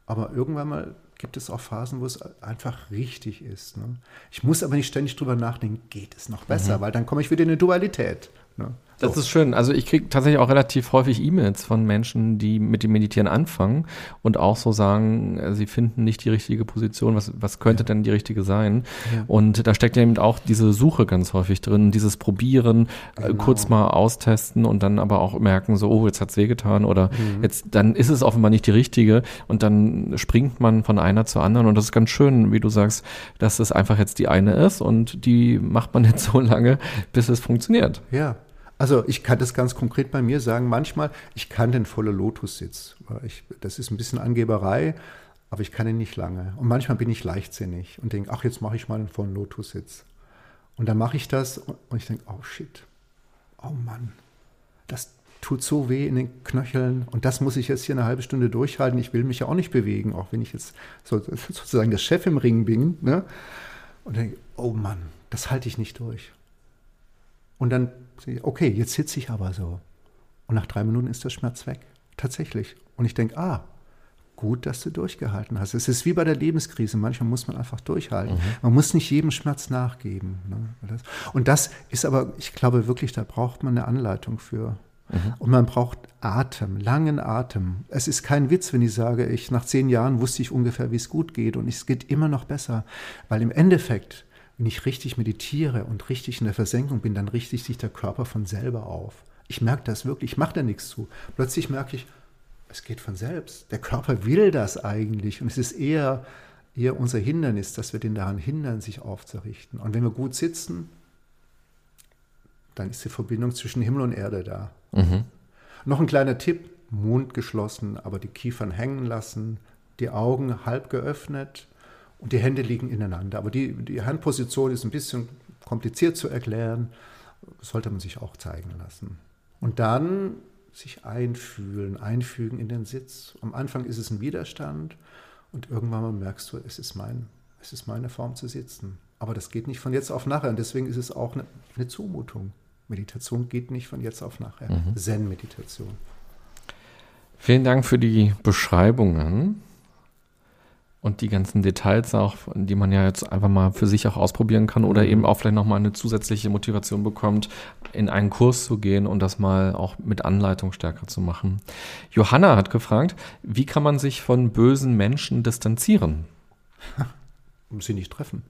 aber irgendwann mal gibt es auch Phasen, wo es einfach richtig ist. Ne? Ich muss aber nicht ständig drüber nachdenken, geht es noch besser, mhm. weil dann komme ich wieder in eine Dualität. Ne? Das ist schön. Also ich kriege tatsächlich auch relativ häufig E-Mails von Menschen, die mit dem Meditieren anfangen und auch so sagen, äh, sie finden nicht die richtige Position. Was, was könnte ja. denn die richtige sein? Ja. Und da steckt ja eben auch diese Suche ganz häufig drin, dieses Probieren, äh, genau. kurz mal austesten und dann aber auch merken, so, oh, jetzt hat's wehgetan oder mhm. jetzt, dann ist es offenbar nicht die richtige und dann springt man von einer zur anderen und das ist ganz schön, wie du sagst, dass es einfach jetzt die eine ist und die macht man jetzt so lange, bis es funktioniert. Ja, also ich kann das ganz konkret bei mir sagen. Manchmal, ich kann den volle Lotus-Sitz. das ist ein bisschen Angeberei, aber ich kann ihn nicht lange. Und manchmal bin ich leichtsinnig und denke, ach, jetzt mache ich mal einen vollen Lotus-Sitz. Und dann mache ich das und ich denke, oh shit, oh Mann, das tut so weh in den Knöcheln und das muss ich jetzt hier eine halbe Stunde durchhalten. Ich will mich ja auch nicht bewegen, auch wenn ich jetzt so, sozusagen der Chef im Ring bin. Ne? Und denke, oh Mann, das halte ich nicht durch. Und dann okay, jetzt sitze ich aber so. Und nach drei Minuten ist der Schmerz weg. Tatsächlich. Und ich denke, ah, gut, dass du durchgehalten hast. Es ist wie bei der Lebenskrise. Manchmal muss man einfach durchhalten. Mhm. Man muss nicht jedem Schmerz nachgeben. Ne? Und das ist aber, ich glaube wirklich, da braucht man eine Anleitung für. Mhm. Und man braucht Atem, langen Atem. Es ist kein Witz, wenn ich sage, ich nach zehn Jahren wusste ich ungefähr, wie es gut geht und es geht immer noch besser. Weil im Endeffekt wenn ich richtig meditiere und richtig in der Versenkung bin, dann richtet sich der Körper von selber auf. Ich merke das wirklich, ich mache da nichts zu. Plötzlich merke ich, es geht von selbst. Der Körper will das eigentlich und es ist eher, eher unser Hindernis, dass wir den daran hindern, sich aufzurichten. Und wenn wir gut sitzen, dann ist die Verbindung zwischen Himmel und Erde da. Mhm. Noch ein kleiner Tipp, Mund geschlossen, aber die Kiefern hängen lassen, die Augen halb geöffnet und die Hände liegen ineinander. Aber die, die Handposition ist ein bisschen kompliziert zu erklären, sollte man sich auch zeigen lassen. Und dann sich einfühlen, einfügen in den Sitz. Am Anfang ist es ein Widerstand und irgendwann mal merkst du, es ist, mein, es ist meine Form zu sitzen. Aber das geht nicht von jetzt auf nachher und deswegen ist es auch eine, eine Zumutung. Meditation geht nicht von jetzt auf nachher. Mhm. Zen-Meditation. Vielen Dank für die Beschreibungen und die ganzen Details auch, die man ja jetzt einfach mal für sich auch ausprobieren kann oder eben auch vielleicht nochmal eine zusätzliche Motivation bekommt, in einen Kurs zu gehen und das mal auch mit Anleitung stärker zu machen. Johanna hat gefragt, wie kann man sich von bösen Menschen distanzieren? Um sie nicht treffen.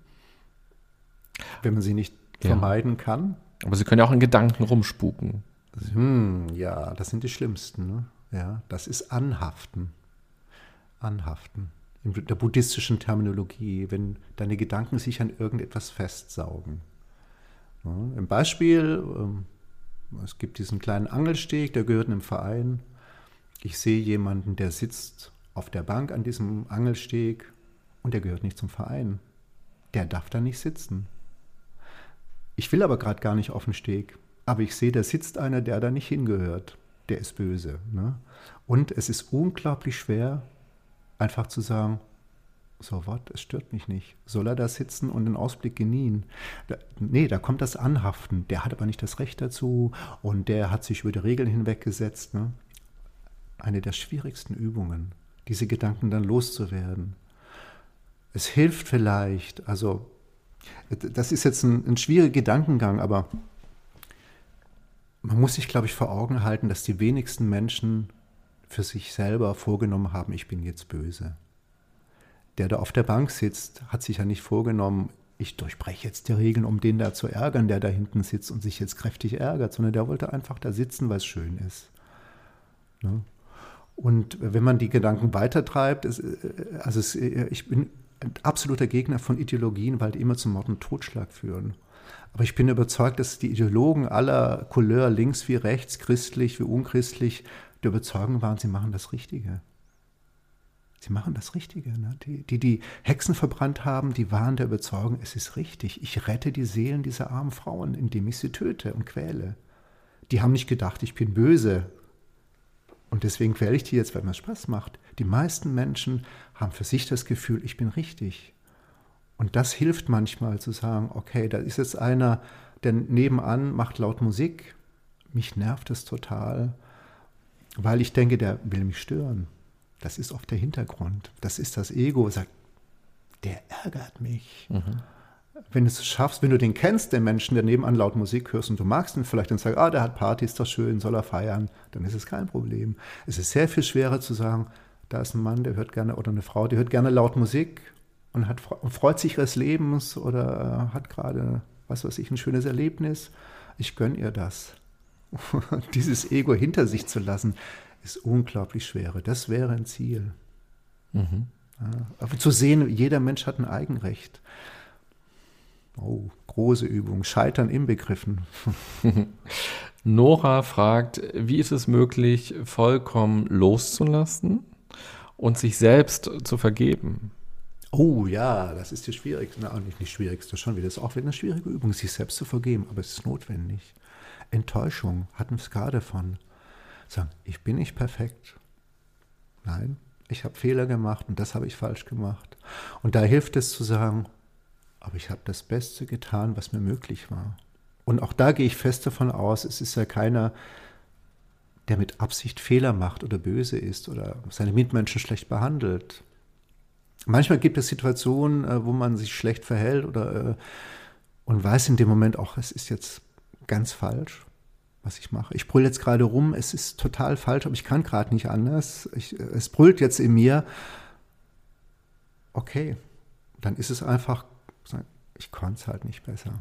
Wenn man sie nicht ja. vermeiden kann. Aber sie können ja auch in Gedanken rumspuken. Hm, ja, das sind die schlimmsten. Ne? Ja, das ist Anhaften. Anhaften in der buddhistischen Terminologie, wenn deine Gedanken sich an irgendetwas festsaugen. Ja, Im Beispiel, ähm, es gibt diesen kleinen Angelsteg, der gehört einem Verein. Ich sehe jemanden, der sitzt auf der Bank an diesem Angelsteg und der gehört nicht zum Verein. Der darf da nicht sitzen. Ich will aber gerade gar nicht auf den Steg. Aber ich sehe, da sitzt einer, der da nicht hingehört. Der ist böse. Ne? Und es ist unglaublich schwer, einfach zu sagen, so was, es stört mich nicht. Soll er da sitzen und den Ausblick genießen? Da, nee, da kommt das Anhaften. Der hat aber nicht das Recht dazu und der hat sich über die Regeln hinweggesetzt. Ne? Eine der schwierigsten Übungen, diese Gedanken dann loszuwerden. Es hilft vielleicht, also das ist jetzt ein, ein schwieriger Gedankengang, aber man muss sich, glaube ich, vor Augen halten, dass die wenigsten Menschen für sich selber vorgenommen haben, ich bin jetzt böse. Der da auf der Bank sitzt, hat sich ja nicht vorgenommen, ich durchbreche jetzt die Regeln, um den da zu ärgern, der da hinten sitzt und sich jetzt kräftig ärgert, sondern der wollte einfach da sitzen, weil es schön ist. Ne? Und wenn man die Gedanken weitertreibt, es, also es, ich bin ein absoluter Gegner von Ideologien, weil die immer zum Mord und Totschlag führen. Aber ich bin überzeugt, dass die Ideologen aller Couleur, links wie rechts, christlich wie unchristlich, der Überzeugung waren, sie machen das Richtige. Sie machen das Richtige. Ne? Die, die, die Hexen verbrannt haben, die waren der Überzeugung, es ist richtig. Ich rette die Seelen dieser armen Frauen, indem ich sie töte und quäle. Die haben nicht gedacht, ich bin böse. Und deswegen quäle ich die jetzt, weil mir Spaß macht. Die meisten Menschen haben für sich das Gefühl, ich bin richtig. Und das hilft manchmal zu sagen, okay, da ist jetzt einer, der nebenan macht laut Musik. Mich nervt es total weil ich denke, der will mich stören. Das ist oft der Hintergrund. Das ist das Ego, sagt, der ärgert mich. Mhm. wenn du es schaffst, wenn du den kennst, den Menschen, der nebenan laut Musik hörst und du magst ihn vielleicht und sagst, ah, der hat Party, ist doch schön, soll er feiern, dann ist es kein Problem. Es ist sehr viel schwerer zu sagen, da ist ein Mann, der hört gerne, oder eine Frau, die hört gerne laut Musik und, hat, und freut sich ihres Lebens oder hat gerade, was weiß ich, ein schönes Erlebnis. Ich gönne ihr das. Dieses Ego hinter sich zu lassen, ist unglaublich schwer. Das wäre ein Ziel. Mhm. Ja, aber zu sehen, jeder Mensch hat ein Eigenrecht. Oh, große Übung. Scheitern inbegriffen. Nora fragt, wie ist es möglich, vollkommen loszulassen und sich selbst zu vergeben? Oh ja, das ist die schwierigste, na, nicht die schwierigste, schon wieder. Das ist auch wieder eine schwierige Übung, sich selbst zu vergeben, aber es ist notwendig. Enttäuschung hatten wir es gerade von. Sagen, ich bin nicht perfekt. Nein, ich habe Fehler gemacht und das habe ich falsch gemacht. Und da hilft es zu sagen, aber ich habe das Beste getan, was mir möglich war. Und auch da gehe ich fest davon aus, es ist ja keiner, der mit Absicht Fehler macht oder böse ist oder seine Mitmenschen schlecht behandelt. Manchmal gibt es Situationen, äh, wo man sich schlecht verhält oder äh, und weiß in dem Moment auch, es ist jetzt ganz falsch, was ich mache. Ich brülle jetzt gerade rum, es ist total falsch, aber ich kann gerade nicht anders. Ich, es brüllt jetzt in mir. Okay, dann ist es einfach, ich konnte es halt nicht besser.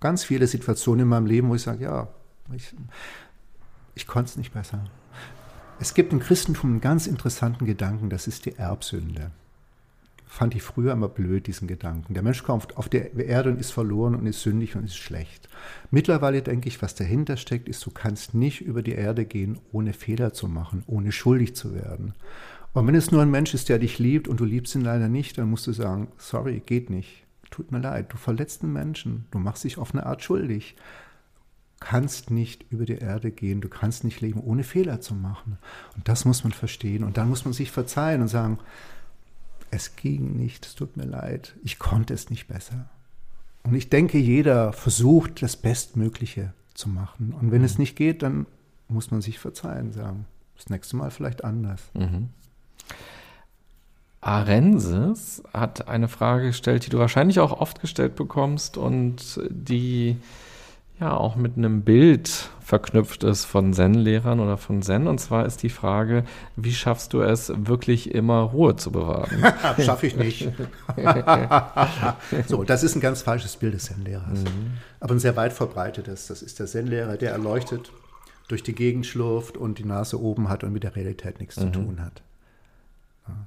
Ganz viele Situationen in meinem Leben, wo ich sage, ja, ich, ich konnte es nicht besser. Es gibt im Christentum einen ganz interessanten Gedanken, das ist die Erbsünde fand ich früher immer blöd, diesen Gedanken. Der Mensch kommt auf der Erde und ist verloren und ist sündig und ist schlecht. Mittlerweile denke ich, was dahinter steckt, ist, du kannst nicht über die Erde gehen, ohne Fehler zu machen, ohne schuldig zu werden. Und wenn es nur ein Mensch ist, der dich liebt und du liebst ihn leider nicht, dann musst du sagen, sorry, geht nicht. Tut mir leid, du verletzt einen Menschen, du machst dich auf eine Art schuldig. Du kannst nicht über die Erde gehen, du kannst nicht leben, ohne Fehler zu machen. Und das muss man verstehen. Und dann muss man sich verzeihen und sagen, es ging nicht, es tut mir leid, ich konnte es nicht besser. Und ich denke, jeder versucht, das Bestmögliche zu machen. Und wenn es nicht geht, dann muss man sich verzeihen, sagen. Das nächste Mal vielleicht anders. Mhm. Arensis hat eine Frage gestellt, die du wahrscheinlich auch oft gestellt bekommst und die ja auch mit einem Bild verknüpft ist von Zen-Lehrern oder von Zen. Und zwar ist die Frage, wie schaffst du es, wirklich immer Ruhe zu bewahren? Schaffe ich nicht. so, das ist ein ganz falsches Bild des Zen-Lehrers. Mhm. Aber ein sehr weit verbreitetes. Das ist der Zen-Lehrer, der erleuchtet, durch die Gegend schlurft und die Nase oben hat und mit der Realität nichts mhm. zu tun hat.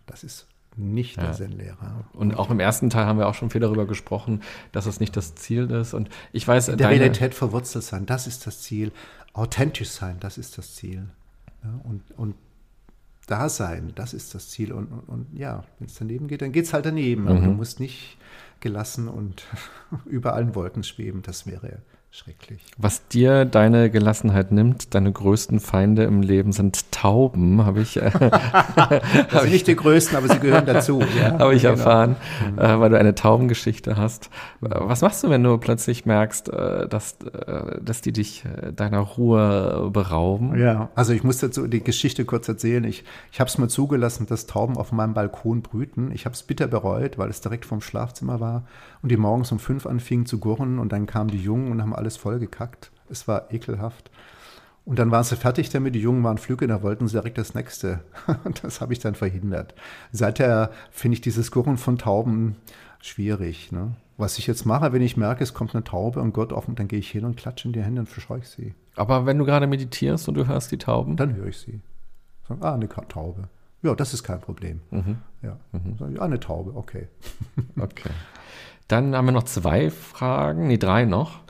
Das ist nicht der ja. Zen-Lehrer. Und auch im ersten Teil haben wir auch schon viel darüber gesprochen, dass es nicht das Ziel ist. Und ich weiß, in der Realität verwurzelt sein, das ist das Ziel. Authentisch sein, das ist das Ziel. Ja, und, und da sein, das ist das Ziel. Und, und, und ja, wenn es daneben geht, dann geht es halt daneben. Aber mhm. du musst nicht gelassen und über allen Wolken schweben. Das wäre Schrecklich. Was dir deine Gelassenheit nimmt, deine größten Feinde im Leben sind Tauben, habe ich. Äh, sind nicht die größten, aber sie gehören dazu. Ja, habe ich genau. erfahren, mhm. äh, weil du eine Taubengeschichte hast. Was machst du, wenn du plötzlich merkst, äh, dass, äh, dass die dich äh, deiner Ruhe berauben? Ja, also ich muss dazu die Geschichte kurz erzählen. Ich, ich habe es mir zugelassen, dass Tauben auf meinem Balkon brüten. Ich habe es bitter bereut, weil es direkt vorm Schlafzimmer war und die morgens um fünf anfingen zu gurren und dann kamen die Jungen und haben alle alles vollgekackt. Es war ekelhaft. Und dann waren sie fertig damit, die Jungen waren flügge, da wollten sie direkt das nächste. das habe ich dann verhindert. Seither finde ich dieses Gurren von Tauben schwierig. Ne? Was ich jetzt mache, wenn ich merke, es kommt eine Taube und Gott offen, dann gehe ich hin und klatsche in die Hände und verscheuche ich sie. Aber wenn du gerade meditierst und du hörst die Tauben? Dann höre ich sie. Sag, ah, eine Taube. Ja, das ist kein Problem. Mhm. Ja. Mhm. Sag, ah, eine Taube, okay. okay. Dann haben wir noch zwei Fragen, nee, drei noch.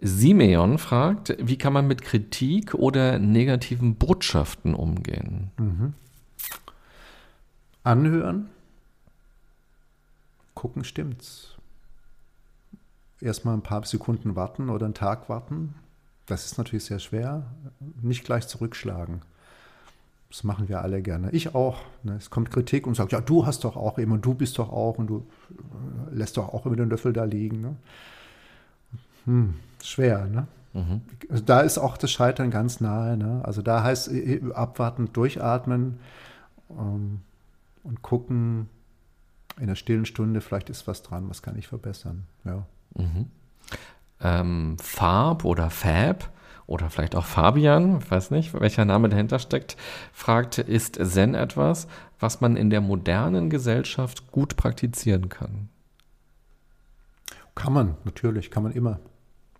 Simeon fragt, wie kann man mit Kritik oder negativen Botschaften umgehen? Mhm. Anhören, gucken, stimmt's. Erstmal ein paar Sekunden warten oder einen Tag warten. Das ist natürlich sehr schwer. Nicht gleich zurückschlagen. Das machen wir alle gerne. Ich auch. Ne? Es kommt Kritik und sagt, ja, du hast doch auch und du bist doch auch und du lässt doch auch immer den Löffel da liegen. Ne? Hm schwer, ne? Mhm. Also da ist auch das Scheitern ganz nahe. Ne? Also da heißt abwarten, durchatmen ähm, und gucken, in der stillen Stunde, vielleicht ist was dran, was kann ich verbessern. Ja. Mhm. Ähm, Farb oder Fab oder vielleicht auch Fabian, weiß nicht, welcher Name dahinter steckt, fragt, ist Zen etwas, was man in der modernen Gesellschaft gut praktizieren kann? Kann man, natürlich, kann man immer.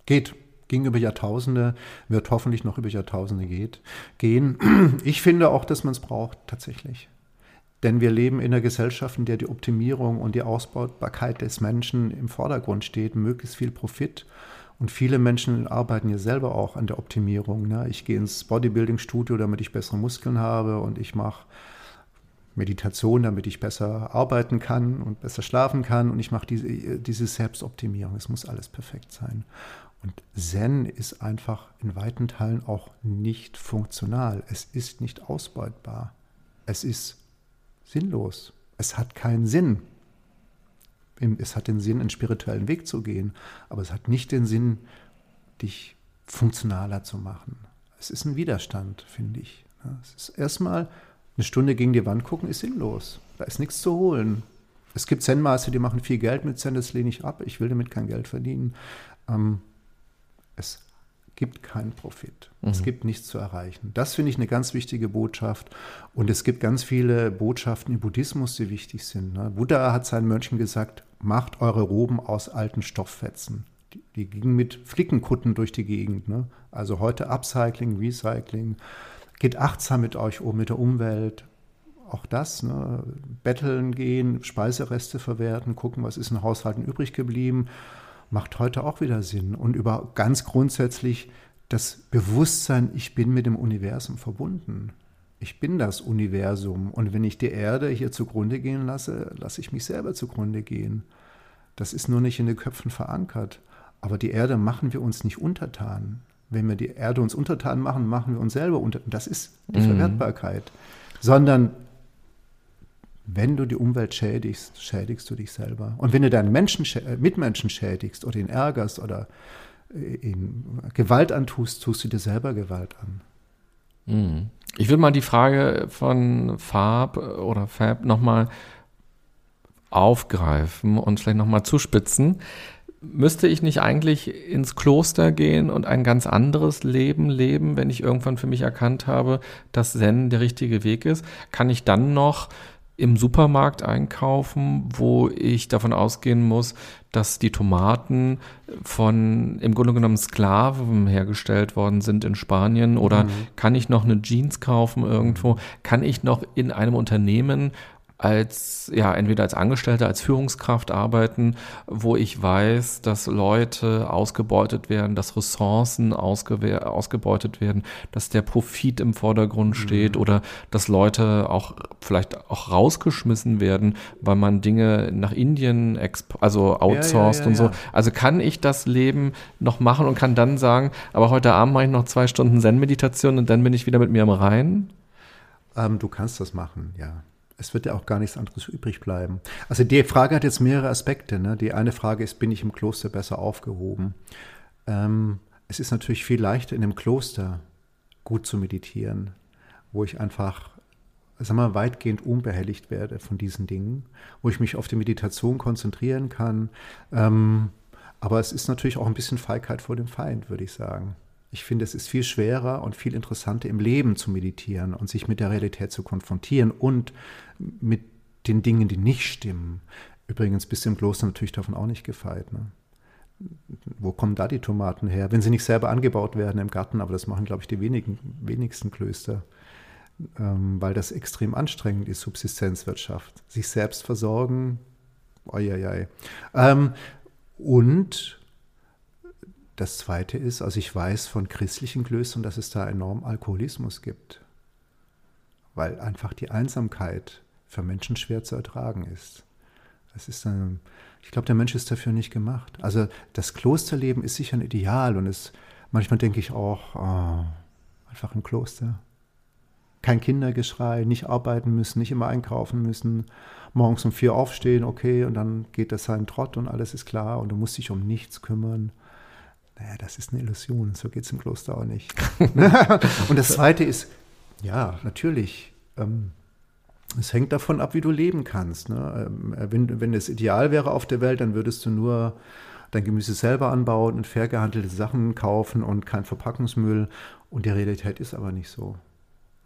Geht, ging über Jahrtausende, wird hoffentlich noch über Jahrtausende geht, gehen. Ich finde auch, dass man es braucht, tatsächlich. Denn wir leben in einer Gesellschaft, in der die Optimierung und die Ausbautbarkeit des Menschen im Vordergrund steht, möglichst viel Profit. Und viele Menschen arbeiten ja selber auch an der Optimierung. Ne? Ich gehe ins Bodybuilding-Studio, damit ich bessere Muskeln habe und ich mache Meditation, damit ich besser arbeiten kann und besser schlafen kann und ich mache diese, diese Selbstoptimierung. Es muss alles perfekt sein. Und Zen ist einfach in weiten Teilen auch nicht funktional. Es ist nicht ausbeutbar. Es ist sinnlos. Es hat keinen Sinn. Es hat den Sinn, einen spirituellen Weg zu gehen, aber es hat nicht den Sinn, dich funktionaler zu machen. Es ist ein Widerstand, finde ich. Es ist erstmal eine Stunde gegen die Wand gucken, ist sinnlos. Da ist nichts zu holen. Es gibt Zen-Maße, die machen viel Geld mit Zen, das lehne ich ab. Ich will damit kein Geld verdienen. Ähm, es gibt keinen Profit. Mhm. Es gibt nichts zu erreichen. Das finde ich eine ganz wichtige Botschaft. Und es gibt ganz viele Botschaften im Buddhismus, die wichtig sind. Ne? Buddha hat seinen Mönchen gesagt, macht eure Roben aus alten Stofffetzen. Die, die gingen mit Flickenkutten durch die Gegend. Ne? Also heute Upcycling, Recycling. Geht achtsam mit euch um, mit der Umwelt. Auch das, ne? betteln gehen, Speisereste verwerten, gucken, was ist in Haushalten übrig geblieben macht heute auch wieder Sinn. Und über ganz grundsätzlich das Bewusstsein, ich bin mit dem Universum verbunden. Ich bin das Universum. Und wenn ich die Erde hier zugrunde gehen lasse, lasse ich mich selber zugrunde gehen. Das ist nur nicht in den Köpfen verankert. Aber die Erde machen wir uns nicht untertan. Wenn wir die Erde uns untertan machen, machen wir uns selber untertan. Das ist die mhm. Verwertbarkeit. Sondern wenn du die Umwelt schädigst, schädigst du dich selber. Und wenn du deinen Menschen, äh, Mitmenschen schädigst oder ihn ärgerst oder äh, ihm Gewalt antust, tust du dir selber Gewalt an. Ich will mal die Frage von Farb oder Fab nochmal aufgreifen und vielleicht nochmal zuspitzen. Müsste ich nicht eigentlich ins Kloster gehen und ein ganz anderes Leben leben, wenn ich irgendwann für mich erkannt habe, dass Zen der richtige Weg ist? Kann ich dann noch im Supermarkt einkaufen, wo ich davon ausgehen muss, dass die Tomaten von im Grunde genommen Sklaven hergestellt worden sind in Spanien? Oder mhm. kann ich noch eine Jeans kaufen irgendwo? Kann ich noch in einem Unternehmen als, ja, entweder als Angestellter, als Führungskraft arbeiten, wo ich weiß, dass Leute ausgebeutet werden, dass Ressourcen ausgebeutet werden, dass der Profit im Vordergrund mhm. steht mhm. oder dass Leute auch vielleicht auch rausgeschmissen werden, weil man Dinge nach Indien also outsourced ja, ja, ja, und so. Also kann ich das Leben noch machen und kann dann sagen, aber heute Abend mache ich noch zwei Stunden Zen-Meditation und dann bin ich wieder mit mir am Rhein? Ähm, du kannst das machen, ja es wird ja auch gar nichts anderes übrig bleiben. Also die Frage hat jetzt mehrere Aspekte. Ne? Die eine Frage ist, bin ich im Kloster besser aufgehoben? Ähm, es ist natürlich viel leichter in einem Kloster gut zu meditieren, wo ich einfach, wir mal, weitgehend unbehelligt werde von diesen Dingen, wo ich mich auf die Meditation konzentrieren kann. Ähm, aber es ist natürlich auch ein bisschen Feigheit vor dem Feind, würde ich sagen. Ich finde, es ist viel schwerer und viel interessanter im Leben zu meditieren und sich mit der Realität zu konfrontieren und mit den Dingen, die nicht stimmen. Übrigens bist du im Kloster natürlich davon auch nicht gefeit. Ne? Wo kommen da die Tomaten her? Wenn sie nicht selber angebaut werden im Garten, aber das machen, glaube ich, die wenigen, wenigsten Klöster, ähm, weil das extrem anstrengend ist, Subsistenzwirtschaft. Sich selbst versorgen, oi, oi, oi. Ähm, und das Zweite ist, also ich weiß von christlichen Klöstern, dass es da enorm Alkoholismus gibt, weil einfach die Einsamkeit für Menschen schwer zu ertragen ist. Das ist dann, ich glaube, der Mensch ist dafür nicht gemacht. Also das Klosterleben ist sicher ein Ideal und es, manchmal denke ich auch, oh, einfach ein Kloster. Kein Kindergeschrei, nicht arbeiten müssen, nicht immer einkaufen müssen, morgens um vier aufstehen, okay, und dann geht das sein Trott und alles ist klar und du musst dich um nichts kümmern naja, das ist eine Illusion, so geht es im Kloster auch nicht. und das Zweite ist, ja, natürlich, ähm, Es hängt davon ab, wie du leben kannst. Ne? Ähm, wenn, wenn es ideal wäre auf der Welt, dann würdest du nur dein Gemüse selber anbauen und fair gehandelte Sachen kaufen und kein Verpackungsmüll. Und die Realität ist aber nicht so.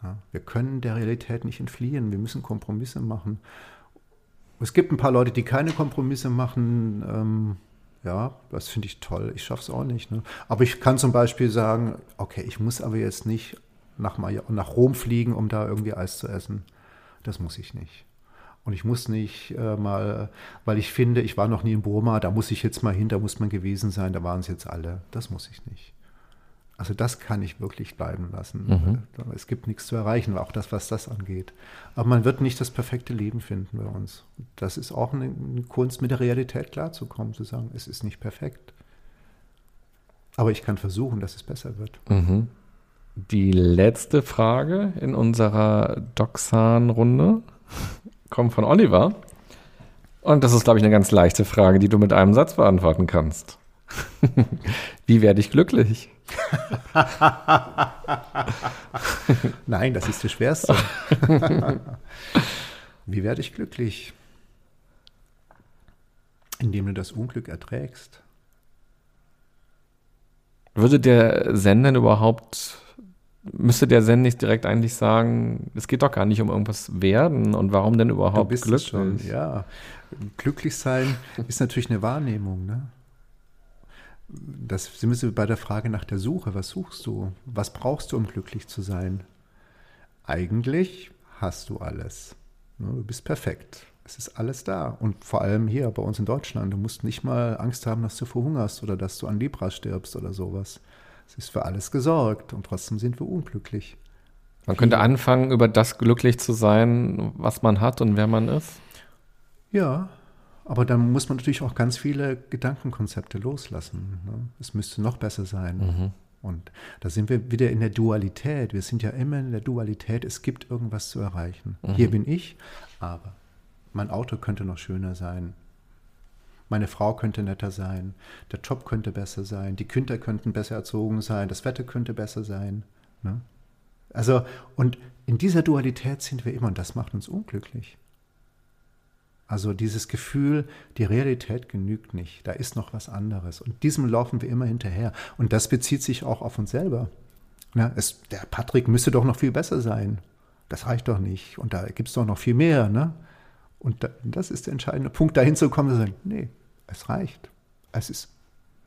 Ja? Wir können der Realität nicht entfliehen. Wir müssen Kompromisse machen. Es gibt ein paar Leute, die keine Kompromisse machen. Ähm, ja, das finde ich toll. Ich schaffe es auch nicht. Ne? Aber ich kann zum Beispiel sagen, okay, ich muss aber jetzt nicht nach, nach Rom fliegen, um da irgendwie Eis zu essen. Das muss ich nicht. Und ich muss nicht äh, mal, weil ich finde, ich war noch nie in Burma, da muss ich jetzt mal hin, da muss man gewesen sein, da waren es jetzt alle. Das muss ich nicht. Also das kann ich wirklich bleiben lassen. Mhm. Es gibt nichts zu erreichen, auch das, was das angeht. Aber man wird nicht das perfekte Leben finden bei uns. Das ist auch eine, Kunst, mit der Realität klarzukommen, zu sagen, es ist nicht perfekt. Aber ich kann versuchen, dass es besser wird. Mhm. Die letzte Frage in unserer Doxan-Runde kommt von Oliver. Und das ist, glaube ich, eine ganz leichte Frage, die du mit einem Satz beantworten kannst. Wie werde ich glücklich? Nein, das ist das Schwerste. Wie werde ich glücklich? Indem du das Unglück erträgst. Würde der Zen denn überhaupt, müsste der Zen nicht direkt eigentlich sagen, es geht doch gar nicht um irgendwas werden und warum denn überhaupt du bist glücklich? Schon, ja, glücklich sein ist natürlich eine Wahrnehmung, ne? Das sind wir bei der Frage nach der Suche. Was suchst du? Was brauchst du, um glücklich zu sein? Eigentlich hast du alles. Ne, du bist perfekt. Es ist alles da. Und vor allem hier bei uns in Deutschland. Du musst nicht mal Angst haben, dass du verhungerst oder dass du an Libra stirbst oder sowas. Es ist für alles gesorgt und trotzdem sind wir unglücklich. Man könnte anfangen, über das glücklich zu sein, was man hat und wer man ist. Ja, aber dann muss man natürlich auch ganz viele Gedankenkonzepte loslassen. Ne? Es müsste noch besser sein. Mhm. Und da sind wir wieder in der Dualität. Wir sind ja immer in der Dualität. Es gibt irgendwas zu erreichen. Mhm. Hier bin ich, aber mein Auto könnte noch schöner sein. Meine Frau könnte netter sein. Der Job könnte besser sein. Die Kinder könnten besser erzogen sein. Das Wetter könnte besser sein. Ne? Also, und in dieser Dualität sind wir immer und das macht uns unglücklich. Also dieses Gefühl, die Realität genügt nicht, da ist noch was anderes. Und diesem laufen wir immer hinterher. Und das bezieht sich auch auf uns selber. Ja, es, der Patrick müsste doch noch viel besser sein. Das reicht doch nicht. Und da gibt es doch noch viel mehr. Ne? Und da, das ist der entscheidende Punkt, dahin zu kommen zu sagen, nee, es reicht. Es ist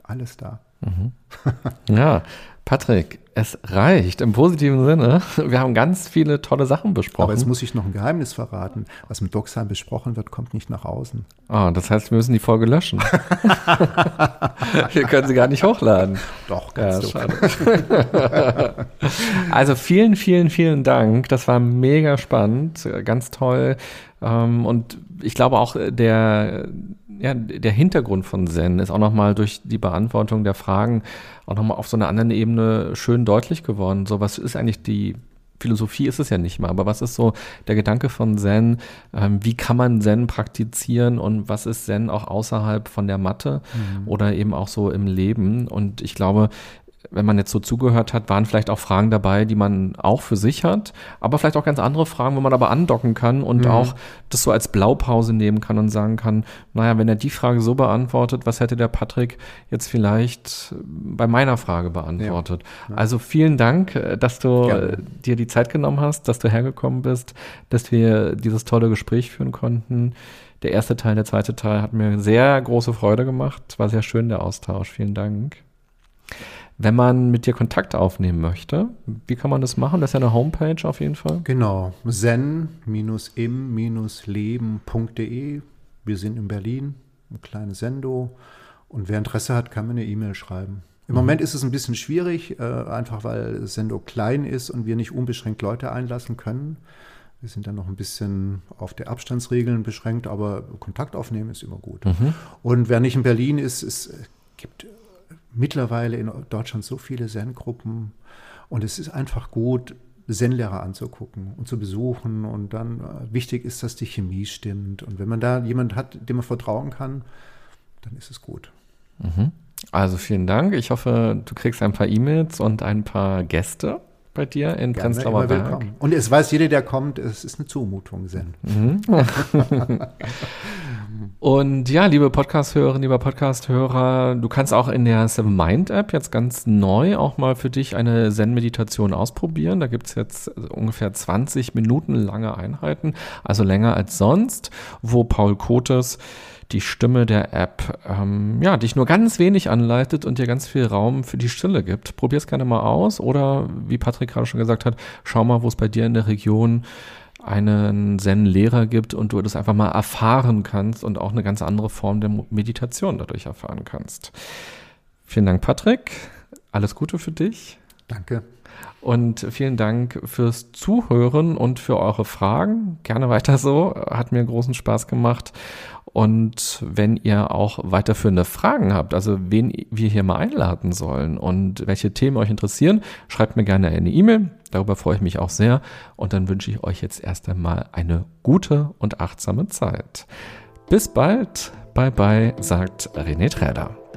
alles da. Mhm. Ja, Patrick, es reicht im positiven Sinne. Wir haben ganz viele tolle Sachen besprochen. Aber jetzt muss ich noch ein Geheimnis verraten. Was mit Doxheim besprochen wird, kommt nicht nach außen. Ah, oh, das heißt, wir müssen die Folge löschen. wir können sie gar nicht hochladen. Doch, ganz ja, schade. also vielen, vielen, vielen Dank. Das war mega spannend, ganz toll. Ähm, und ich glaube auch der ja, der Hintergrund von Zen ist auch nochmal durch die Beantwortung der Fragen auch nochmal auf so einer anderen Ebene schön deutlich geworden. So, was ist eigentlich die Philosophie ist es ja nicht mal, aber was ist so der Gedanke von Zen? Ähm, wie kann man Zen praktizieren und was ist Zen auch außerhalb von der Mathe mhm. oder eben auch so im Leben? Und ich glaube, wenn man jetzt so zugehört hat, waren vielleicht auch Fragen dabei, die man auch für sich hat, aber vielleicht auch ganz andere Fragen, wo man aber andocken kann und mhm. auch das so als Blaupause nehmen kann und sagen kann, naja, wenn er die Frage so beantwortet, was hätte der Patrick jetzt vielleicht bei meiner Frage beantwortet? Ja. Ja. Also vielen Dank, äh, dass du Gerne. Äh, dir die Zeit genommen hast, dass du hergekommen bist, dass wir dieses tolle Gespräch führen konnten. Der erste Teil, der zweite Teil hat mir sehr große Freude gemacht. War sehr schön, der Austausch. Vielen Dank. Wenn man mit dir Kontakt aufnehmen möchte, wie kann man das machen? Das ist ja eine Homepage auf jeden Fall. Genau, zen-im-leben.de. Wir sind in Berlin, ein kleines Sendo. Und wer Interesse hat, kann mir eine E-Mail schreiben. Im mhm. Moment ist es ein bisschen schwierig, äh, einfach weil Sendo klein ist und wir nicht unbeschränkt Leute einlassen können. Wir sind dann noch ein bisschen auf die Abstandsregeln beschränkt, aber Kontakt aufnehmen ist immer gut. Mhm. Und wer nicht in Berlin ist, es gibt mittlerweile in Deutschland so viele Zen-Gruppen und es ist einfach gut, Zen-Lehrer anzugucken und zu besuchen und dann äh, wichtig ist, dass die Chemie stimmt und wenn man da jemanden hat, dem man vertrauen kann, dann ist es gut. Mhm. Also vielen Dank. Ich hoffe, du kriegst ein paar E-Mails und ein paar Gäste bei dir in Gerne, Prenzlauer Berg. Und es weiß jeder, der kommt, es ist eine Zumutung, Zen. Und ja, liebe Podcast-Hörerinnen, lieber Podcast-Hörer, du kannst auch in der Seven Mind App jetzt ganz neu auch mal für dich eine Zen-Meditation ausprobieren. Da gibt's jetzt ungefähr 20 Minuten lange Einheiten, also länger als sonst, wo Paul Kotes die Stimme der App, ähm, ja, dich nur ganz wenig anleitet und dir ganz viel Raum für die Stille gibt. Probier es gerne mal aus oder wie Patrick gerade schon gesagt hat, schau mal, wo es bei dir in der Region einen Zen-Lehrer gibt und du das einfach mal erfahren kannst und auch eine ganz andere Form der Meditation dadurch erfahren kannst. Vielen Dank, Patrick. Alles Gute für dich. Danke. Und vielen Dank fürs Zuhören und für eure Fragen. Gerne weiter so. Hat mir großen Spaß gemacht. Und wenn ihr auch weiterführende Fragen habt, also wen wir hier mal einladen sollen und welche Themen euch interessieren, schreibt mir gerne eine E-Mail. Darüber freue ich mich auch sehr. Und dann wünsche ich euch jetzt erst einmal eine gute und achtsame Zeit. Bis bald. Bye bye, sagt René Träder.